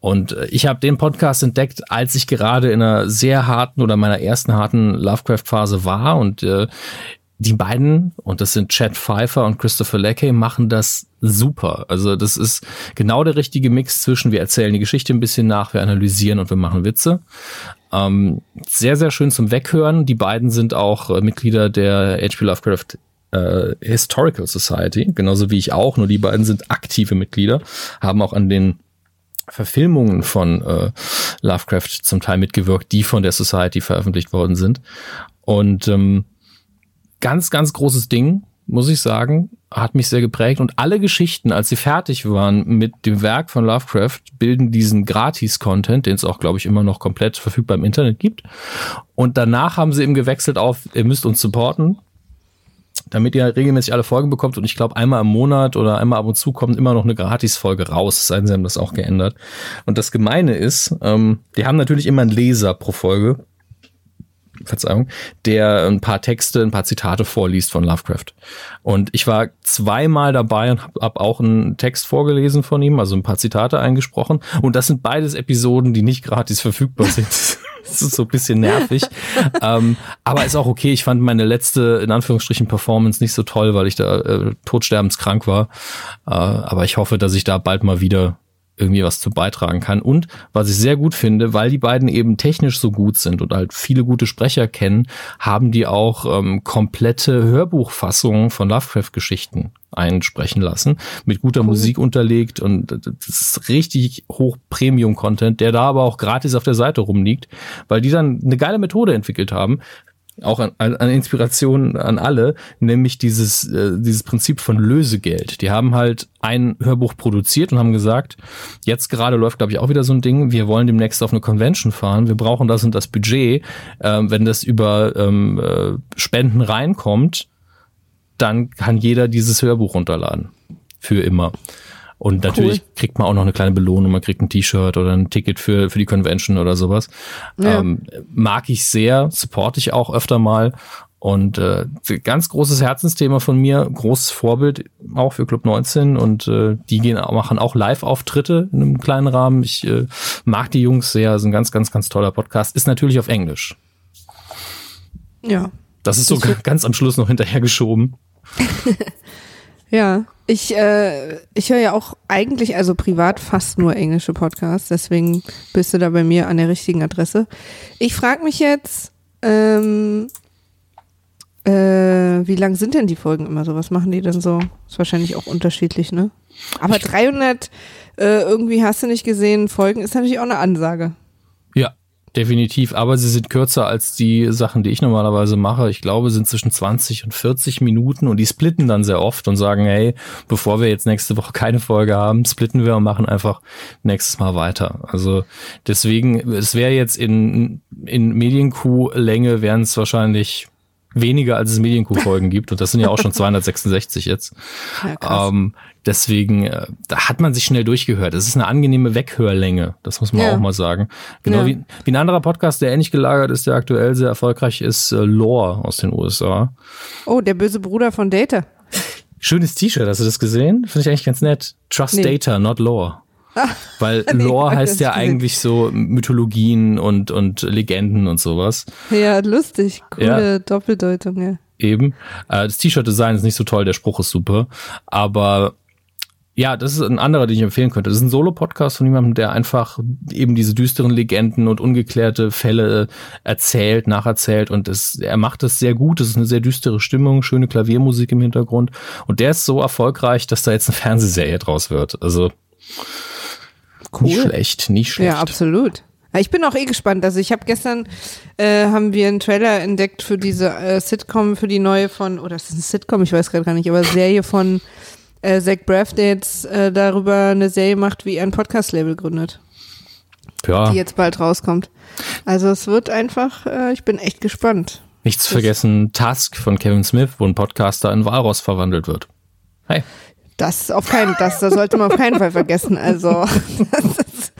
Und äh, ich habe den Podcast entdeckt, als ich gerade in einer sehr harten oder meiner ersten harten Lovecraft-Phase war und äh, die beiden, und das sind Chad Pfeiffer und Christopher Leckie, machen das super. Also das ist genau der richtige Mix zwischen wir erzählen die Geschichte ein bisschen nach, wir analysieren und wir machen Witze. Ähm, sehr, sehr schön zum Weghören. Die beiden sind auch äh, Mitglieder der H.P. Lovecraft äh, Historical Society, genauso wie ich auch, nur die beiden sind aktive Mitglieder, haben auch an den Verfilmungen von äh, Lovecraft zum Teil mitgewirkt, die von der Society veröffentlicht worden sind. Und ähm, ganz, ganz großes Ding, muss ich sagen. Hat mich sehr geprägt. Und alle Geschichten, als sie fertig waren mit dem Werk von Lovecraft, bilden diesen Gratis-Content, den es auch, glaube ich, immer noch komplett verfügbar im Internet gibt. Und danach haben sie eben gewechselt auf, ihr müsst uns supporten damit ihr regelmäßig alle Folgen bekommt. Und ich glaube, einmal im Monat oder einmal ab und zu kommt immer noch eine Gratis-Folge raus. Seien sie haben das auch geändert. Und das Gemeine ist, ähm, die haben natürlich immer einen Leser pro Folge. Verzeihung, der ein paar Texte, ein paar Zitate vorliest von Lovecraft. Und ich war zweimal dabei und habe hab auch einen Text vorgelesen von ihm, also ein paar Zitate eingesprochen. Und das sind beides Episoden, die nicht gratis verfügbar sind. das ist so ein bisschen nervig. ähm, aber ist auch okay. Ich fand meine letzte, in Anführungsstrichen, Performance nicht so toll, weil ich da äh, todsterbenskrank war. Äh, aber ich hoffe, dass ich da bald mal wieder irgendwie was zu beitragen kann. Und was ich sehr gut finde, weil die beiden eben technisch so gut sind und halt viele gute Sprecher kennen, haben die auch ähm, komplette Hörbuchfassungen von Lovecraft-Geschichten einsprechen lassen, mit guter cool. Musik unterlegt und das ist richtig hoch Premium-Content, der da aber auch gratis auf der Seite rumliegt, weil die dann eine geile Methode entwickelt haben, auch an, an Inspiration an alle, nämlich dieses, äh, dieses Prinzip von Lösegeld. Die haben halt ein Hörbuch produziert und haben gesagt, jetzt gerade läuft, glaube ich, auch wieder so ein Ding, wir wollen demnächst auf eine Convention fahren, wir brauchen das und das Budget. Ähm, wenn das über ähm, äh, Spenden reinkommt, dann kann jeder dieses Hörbuch runterladen. Für immer. Und natürlich cool. kriegt man auch noch eine kleine Belohnung, man kriegt ein T-Shirt oder ein Ticket für, für die Convention oder sowas. Ja. Ähm, mag ich sehr, supporte ich auch öfter mal. Und äh, ganz großes Herzensthema von mir, großes Vorbild auch für Club 19 und äh, die gehen machen auch Live-Auftritte in einem kleinen Rahmen. Ich äh, mag die Jungs sehr, ist ein ganz, ganz, ganz toller Podcast. Ist natürlich auf Englisch. Ja. Das ist so ganz am Schluss noch hinterhergeschoben. ja, ich, äh, ich höre ja auch eigentlich, also privat fast nur englische Podcasts, deswegen bist du da bei mir an der richtigen Adresse. Ich frage mich jetzt, ähm, äh, wie lang sind denn die Folgen immer so? Was machen die denn so? Ist wahrscheinlich auch unterschiedlich, ne? Aber 300 äh, irgendwie hast du nicht gesehen, Folgen ist natürlich auch eine Ansage. Definitiv. Aber sie sind kürzer als die Sachen, die ich normalerweise mache. Ich glaube, sind zwischen 20 und 40 Minuten und die splitten dann sehr oft und sagen, hey, bevor wir jetzt nächste Woche keine Folge haben, splitten wir und machen einfach nächstes Mal weiter. Also deswegen, es wäre jetzt in, in Medienkuh-Länge wären es wahrscheinlich weniger als es Medienkuh-Folgen gibt und das sind ja auch schon 266 jetzt. Ja, ähm, deswegen, äh, da hat man sich schnell durchgehört. Es ist eine angenehme Weghörlänge, das muss man ja. auch mal sagen. Genau ja. wie, wie ein anderer Podcast, der ähnlich gelagert ist, der aktuell sehr erfolgreich ist, äh, Lore aus den USA. Oh, der böse Bruder von Data. Schönes T-Shirt, hast du das gesehen? Finde ich eigentlich ganz nett. Trust nee. Data, not Lore. Weil nee, Lore heißt ja eigentlich so Mythologien und, und Legenden und sowas. Ja, lustig. Coole ja. Doppeldeutung, ja. Eben. Äh, das T-Shirt-Design ist nicht so toll, der Spruch ist super. Aber ja, das ist ein anderer, den ich empfehlen könnte. Das ist ein Solo-Podcast von jemandem, der einfach eben diese düsteren Legenden und ungeklärte Fälle erzählt, nacherzählt und es, er macht das sehr gut. Es ist eine sehr düstere Stimmung, schöne Klaviermusik im Hintergrund und der ist so erfolgreich, dass da jetzt eine Fernsehserie draus wird. Also Cool. Nicht schlecht, nicht schlecht. Ja, absolut. Ich bin auch eh gespannt. Also ich habe gestern äh, haben wir einen Trailer entdeckt für diese äh, Sitcom, für die neue von, oder ist das eine Sitcom? Ich weiß gerade gar nicht, aber Serie von äh, Zach Braff, der jetzt äh, darüber eine Serie macht, wie er ein Podcast-Label gründet. Ja. Die jetzt bald rauskommt. Also es wird einfach, äh, ich bin echt gespannt. Nicht zu vergessen, Task von Kevin Smith, wo ein Podcaster in Walross verwandelt wird. Hey. Das auf keinen, das, das sollte man auf keinen Fall vergessen. Also, das ist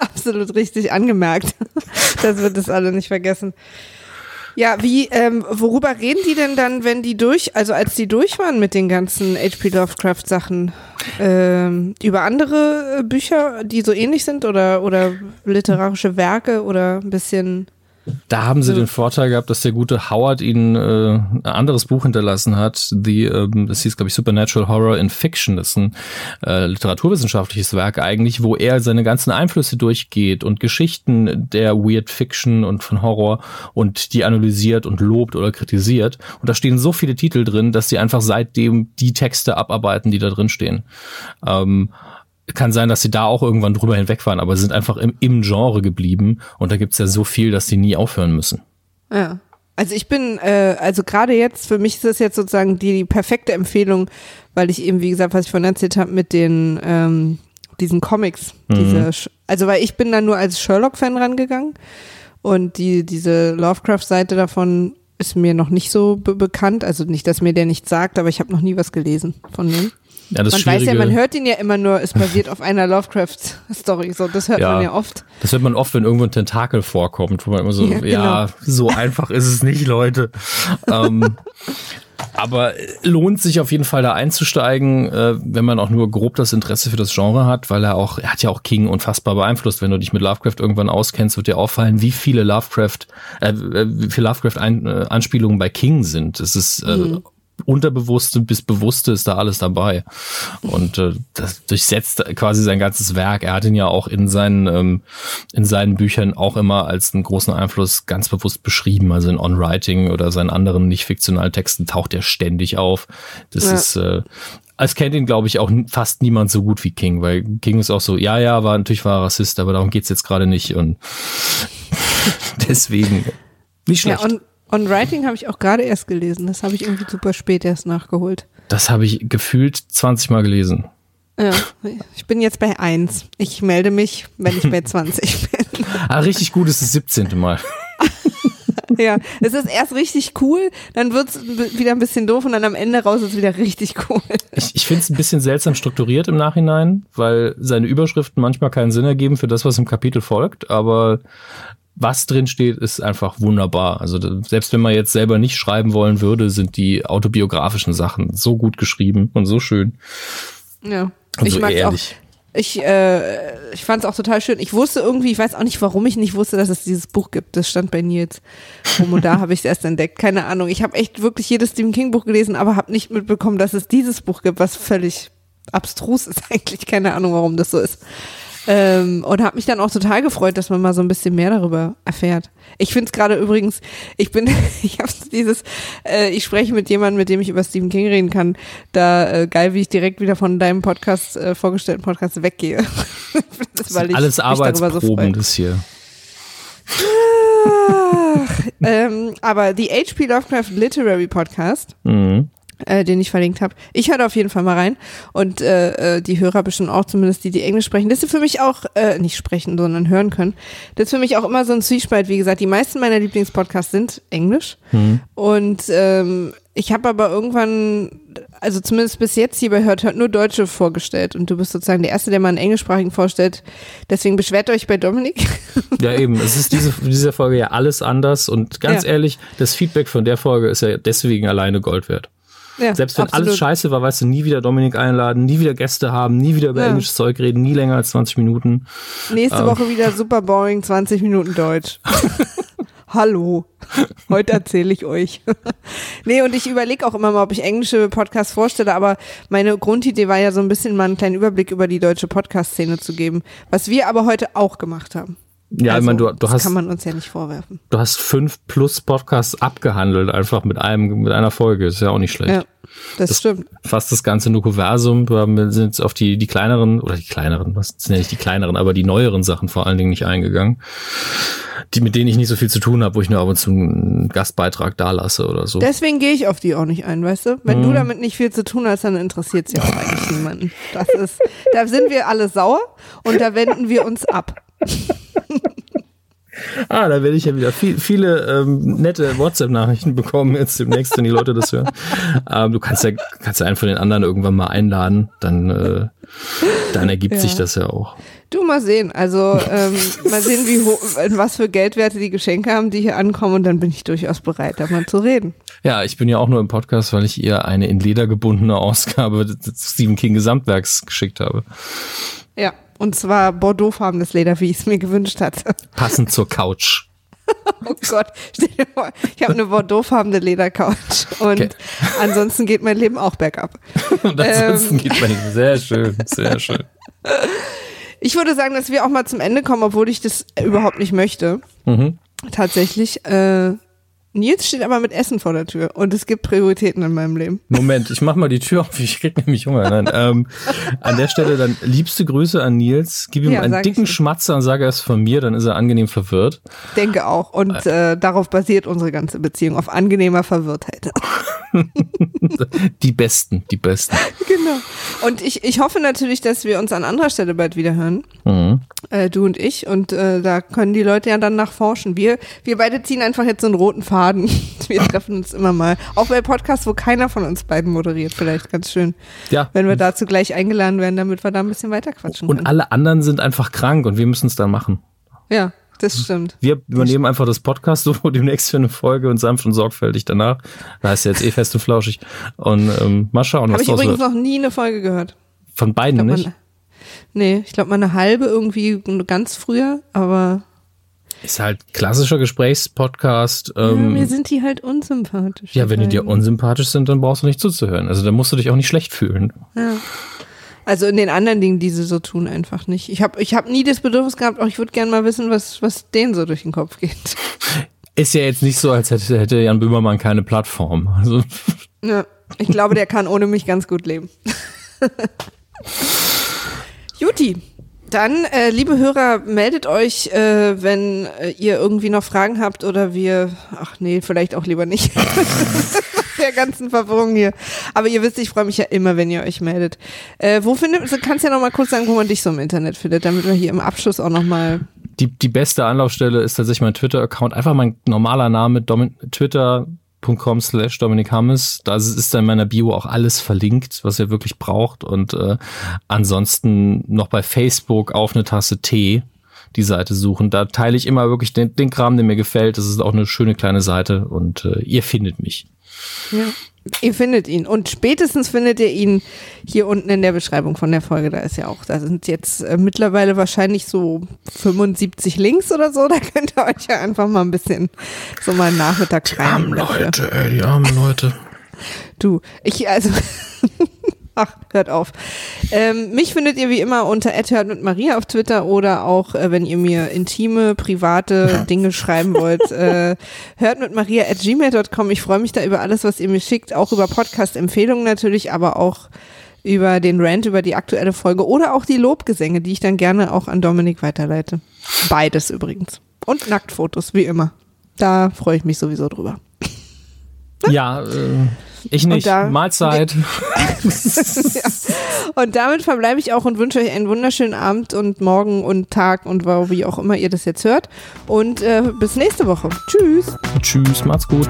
absolut richtig angemerkt. Das wird es alle nicht vergessen. Ja, wie, ähm, worüber reden die denn dann, wenn die durch, also als die durch waren mit den ganzen H.P. Lovecraft Sachen? Ähm, über andere Bücher, die so ähnlich sind oder, oder literarische Werke oder ein bisschen da haben sie den Vorteil gehabt, dass der gute Howard ihnen äh, ein anderes Buch hinterlassen hat. Die, ähm, das hieß, glaube ich, Supernatural Horror in Fiction. Das ist ein äh, literaturwissenschaftliches Werk eigentlich, wo er seine ganzen Einflüsse durchgeht und Geschichten der Weird Fiction und von Horror und die analysiert und lobt oder kritisiert. Und da stehen so viele Titel drin, dass sie einfach seitdem die Texte abarbeiten, die da drin stehen. Ähm, kann sein, dass sie da auch irgendwann drüber hinweg waren, aber sie sind einfach im, im Genre geblieben und da gibt's ja so viel, dass sie nie aufhören müssen. Ja. Also ich bin, äh, also gerade jetzt, für mich ist das jetzt sozusagen die, die perfekte Empfehlung, weil ich eben, wie gesagt, was ich vorhin erzählt habe, mit den ähm, diesen Comics, mhm. diese, also weil ich bin da nur als Sherlock-Fan rangegangen und die, diese Lovecraft-Seite davon ist mir noch nicht so be bekannt, also nicht, dass mir der nichts sagt, aber ich habe noch nie was gelesen von dem. Ja, man weiß ja, man hört ihn ja immer nur, es basiert auf einer Lovecraft-Story. So, das hört ja, man ja oft. Das hört man oft, wenn irgendwo ein Tentakel vorkommt, wo man immer so, ja, ja genau. so einfach ist es nicht, Leute. ähm, aber lohnt sich auf jeden Fall da einzusteigen, äh, wenn man auch nur grob das Interesse für das Genre hat, weil er auch, er hat ja auch King unfassbar beeinflusst. Wenn du dich mit Lovecraft irgendwann auskennst, wird dir auffallen, wie viele Lovecraft, äh, wie viele Lovecraft-Anspielungen bei King sind. Es ist äh, mhm Unterbewusste bis Bewusste ist da alles dabei. Und äh, das durchsetzt quasi sein ganzes Werk. Er hat ihn ja auch in seinen, ähm, in seinen Büchern auch immer als einen großen Einfluss ganz bewusst beschrieben. Also in On Writing oder seinen anderen nicht fiktionalen Texten taucht er ständig auf. Das ja. ist, äh, es kennt ihn, glaube ich, auch fast niemand so gut wie King, weil King ist auch so, ja, ja, war natürlich war er Rassist, aber darum geht's jetzt gerade nicht. Und deswegen nicht schlecht. Ja, On Writing habe ich auch gerade erst gelesen. Das habe ich irgendwie super spät erst nachgeholt. Das habe ich gefühlt 20 Mal gelesen. Ja, ich bin jetzt bei 1. Ich melde mich, wenn ich bei 20 bin. Ah, richtig gut ist das 17. Mal. ja, es ist erst richtig cool, dann wird's wieder ein bisschen doof und dann am Ende raus ist es wieder richtig cool. Ich, ich finde es ein bisschen seltsam strukturiert im Nachhinein, weil seine Überschriften manchmal keinen Sinn ergeben für das, was im Kapitel folgt, aber was drin steht, ist einfach wunderbar. Also selbst wenn man jetzt selber nicht schreiben wollen würde, sind die autobiografischen Sachen so gut geschrieben und so schön. Ja. Und ich so mag ehrlich. Auch, ich, äh, ich fand es auch total schön. Ich wusste irgendwie, ich weiß auch nicht, warum ich nicht wusste, dass es dieses Buch gibt. Das stand bei Nils rum und da habe ich es erst entdeckt. Keine Ahnung. Ich habe echt wirklich jedes Stephen King Buch gelesen, aber habe nicht mitbekommen, dass es dieses Buch gibt, was völlig abstrus ist eigentlich. Keine Ahnung, warum das so ist. Ähm, und habe mich dann auch total gefreut, dass man mal so ein bisschen mehr darüber erfährt. Ich finde es gerade übrigens, ich bin, ich habe dieses, äh, ich spreche mit jemandem, mit dem ich über Stephen King reden kann, da äh, geil, wie ich direkt wieder von deinem Podcast, äh, vorgestellten Podcast weggehe. das, das weil ich alles Arbeitsproben, so das hier. Ach, ähm, aber die HP Lovecraft Literary Podcast. Mhm äh, den ich verlinkt habe. Ich höre auf jeden Fall mal rein und äh, äh, die Hörer bestimmt auch, zumindest die, die Englisch sprechen. Das ist für mich auch, äh, nicht sprechen, sondern hören können. Das ist für mich auch immer so ein Zwiespalt. Wie gesagt, die meisten meiner Lieblingspodcasts sind Englisch mhm. und ähm, ich habe aber irgendwann, also zumindest bis jetzt hier bei Hört Hört nur Deutsche vorgestellt und du bist sozusagen der Erste, der mal einen englischsprachigen vorstellt. Deswegen beschwert euch bei Dominik. Ja, eben. Es ist diese, diese Folge ja alles anders und ganz ja. ehrlich, das Feedback von der Folge ist ja deswegen alleine Gold wert. Ja, Selbst wenn absolut. alles scheiße war, weißt du, nie wieder Dominik einladen, nie wieder Gäste haben, nie wieder über ja. englisches Zeug reden, nie länger als 20 Minuten. Nächste ähm. Woche wieder super boring, 20 Minuten Deutsch. Hallo, heute erzähle ich euch. nee, und ich überlege auch immer mal, ob ich englische Podcasts vorstelle, aber meine Grundidee war ja so ein bisschen mal einen kleinen Überblick über die deutsche Podcast-Szene zu geben, was wir aber heute auch gemacht haben. Ja, also, ich meine, du, du das hast. kann man uns ja nicht vorwerfen. Du hast fünf plus Podcasts abgehandelt, einfach mit einem, mit einer Folge. Ist ja auch nicht schlecht. Ja, das, das stimmt. Fast das ganze Nukuversum. Wir sind jetzt auf die, die kleineren, oder die kleineren, was sind ja nicht die kleineren, aber die neueren Sachen vor allen Dingen nicht eingegangen. Die, mit denen ich nicht so viel zu tun habe, wo ich nur ab und zu einen Gastbeitrag da lasse oder so. Deswegen gehe ich auf die auch nicht ein, weißt du? Wenn hm. du damit nicht viel zu tun hast, dann interessiert es ja auch eigentlich niemanden. Das ist, da sind wir alle sauer und da wenden wir uns ab. Ah, da werde ich ja wieder viel, viele ähm, nette WhatsApp-Nachrichten bekommen jetzt demnächst, wenn die Leute das hören. Ähm, du kannst ja, kannst ja einen von den anderen irgendwann mal einladen, dann, äh, dann ergibt ja. sich das ja auch. Du mal sehen, also ähm, mal sehen, wie hoch, was für Geldwerte die Geschenke haben, die hier ankommen und dann bin ich durchaus bereit, da mal zu reden. Ja, ich bin ja auch nur im Podcast, weil ich ihr eine in Leder gebundene Ausgabe des Stephen King Gesamtwerks geschickt habe. Ja, und zwar bordeauxfarbenes Leder, wie ich es mir gewünscht hatte. Passend zur Couch. Oh Gott, stell dir vor, ich habe eine bordeauxfarbene Ledercouch und okay. ansonsten geht mein Leben auch bergab. und ansonsten ähm. geht mein Leben sehr schön, sehr schön. Ich würde sagen, dass wir auch mal zum Ende kommen, obwohl ich das überhaupt nicht möchte. Mhm. Tatsächlich. Äh, Nils steht aber mit Essen vor der Tür und es gibt Prioritäten in meinem Leben. Moment, ich mach mal die Tür auf, ich krieg nämlich Hunger. Nein, ähm, an der Stelle dann liebste Grüße an Nils, gib ihm ja, einen dicken Schmatzer und sage es von mir, dann ist er angenehm verwirrt. Denke auch und äh, darauf basiert unsere ganze Beziehung, auf angenehmer Verwirrtheit. die Besten, die Besten. Genau. Und ich, ich hoffe natürlich, dass wir uns an anderer Stelle bald wieder hören. Mhm. Äh, du und ich. Und äh, da können die Leute ja dann nachforschen. Wir, wir beide ziehen einfach jetzt so einen roten Faden. Wir treffen uns immer mal. Auch bei Podcasts, wo keiner von uns beiden moderiert. Vielleicht ganz schön. Ja. Wenn wir dazu gleich eingeladen werden, damit wir da ein bisschen weiter quatschen können. Und alle anderen sind einfach krank und wir müssen es dann machen. Ja. Das stimmt. Wir übernehmen einfach das Podcast so demnächst für eine Folge und sanft und sorgfältig danach. Da heißt jetzt eh fest und flauschig. Und ähm, mal schauen, was Hab ich übrigens wird. noch nie eine Folge gehört. Von beiden glaub, nicht? Meine, nee, ich glaube mal eine halbe irgendwie ganz früher, aber ist halt klassischer Gesprächspodcast. Ähm, ja, mir sind die halt unsympathisch. Ja, wenn die dir unsympathisch sind, dann brauchst du nicht zuzuhören. Also dann musst du dich auch nicht schlecht fühlen. Ja. Also in den anderen Dingen, die sie so tun, einfach nicht. Ich habe ich hab nie das Bedürfnis gehabt, auch ich würde gerne mal wissen, was, was denen so durch den Kopf geht. Ist ja jetzt nicht so, als hätte, hätte Jan Böhmermann keine Plattform. Also. Ja, ich glaube, der kann ohne mich ganz gut leben. Juti, dann, äh, liebe Hörer, meldet euch, äh, wenn äh, ihr irgendwie noch Fragen habt oder wir, ach nee, vielleicht auch lieber nicht. Der ganzen Verwirrung hier. Aber ihr wisst, ich freue mich ja immer, wenn ihr euch meldet. Äh, wo findet, du kannst ja noch mal kurz sagen, wo man dich so im Internet findet, damit wir hier im Abschluss auch noch mal die, die beste Anlaufstelle ist tatsächlich mein Twitter-Account. Einfach mein normaler Name, twitter.com slash Dominik Hammes. Da ist dann in meiner Bio auch alles verlinkt, was ihr wirklich braucht. Und äh, ansonsten noch bei Facebook auf eine Tasse Tee die Seite suchen. Da teile ich immer wirklich den, den Kram, der mir gefällt. Das ist auch eine schöne kleine Seite und äh, ihr findet mich. Ja. Ihr findet ihn und spätestens findet ihr ihn hier unten in der Beschreibung von der Folge. Da ist ja auch, da sind jetzt äh, mittlerweile wahrscheinlich so 75 Links oder so. Da könnt ihr euch ja einfach mal ein bisschen so mal Nachmittag Die armen Leute, ey, die armen Leute. Du, ich, also Ach, hört auf. Ähm, mich findet ihr wie immer unter hört mit Maria auf Twitter oder auch, äh, wenn ihr mir intime, private Dinge schreiben wollt, äh, hört mit Maria at gmail.com. Ich freue mich da über alles, was ihr mir schickt, auch über Podcast-Empfehlungen natürlich, aber auch über den Rant, über die aktuelle Folge oder auch die Lobgesänge, die ich dann gerne auch an Dominik weiterleite. Beides übrigens. Und Nacktfotos, wie immer. Da freue ich mich sowieso drüber. Ja, äh, ich nicht. Da, Mahlzeit. ja. Und damit verbleibe ich auch und wünsche euch einen wunderschönen Abend und Morgen und Tag und wie auch immer ihr das jetzt hört. Und äh, bis nächste Woche. Tschüss. Tschüss, macht's gut.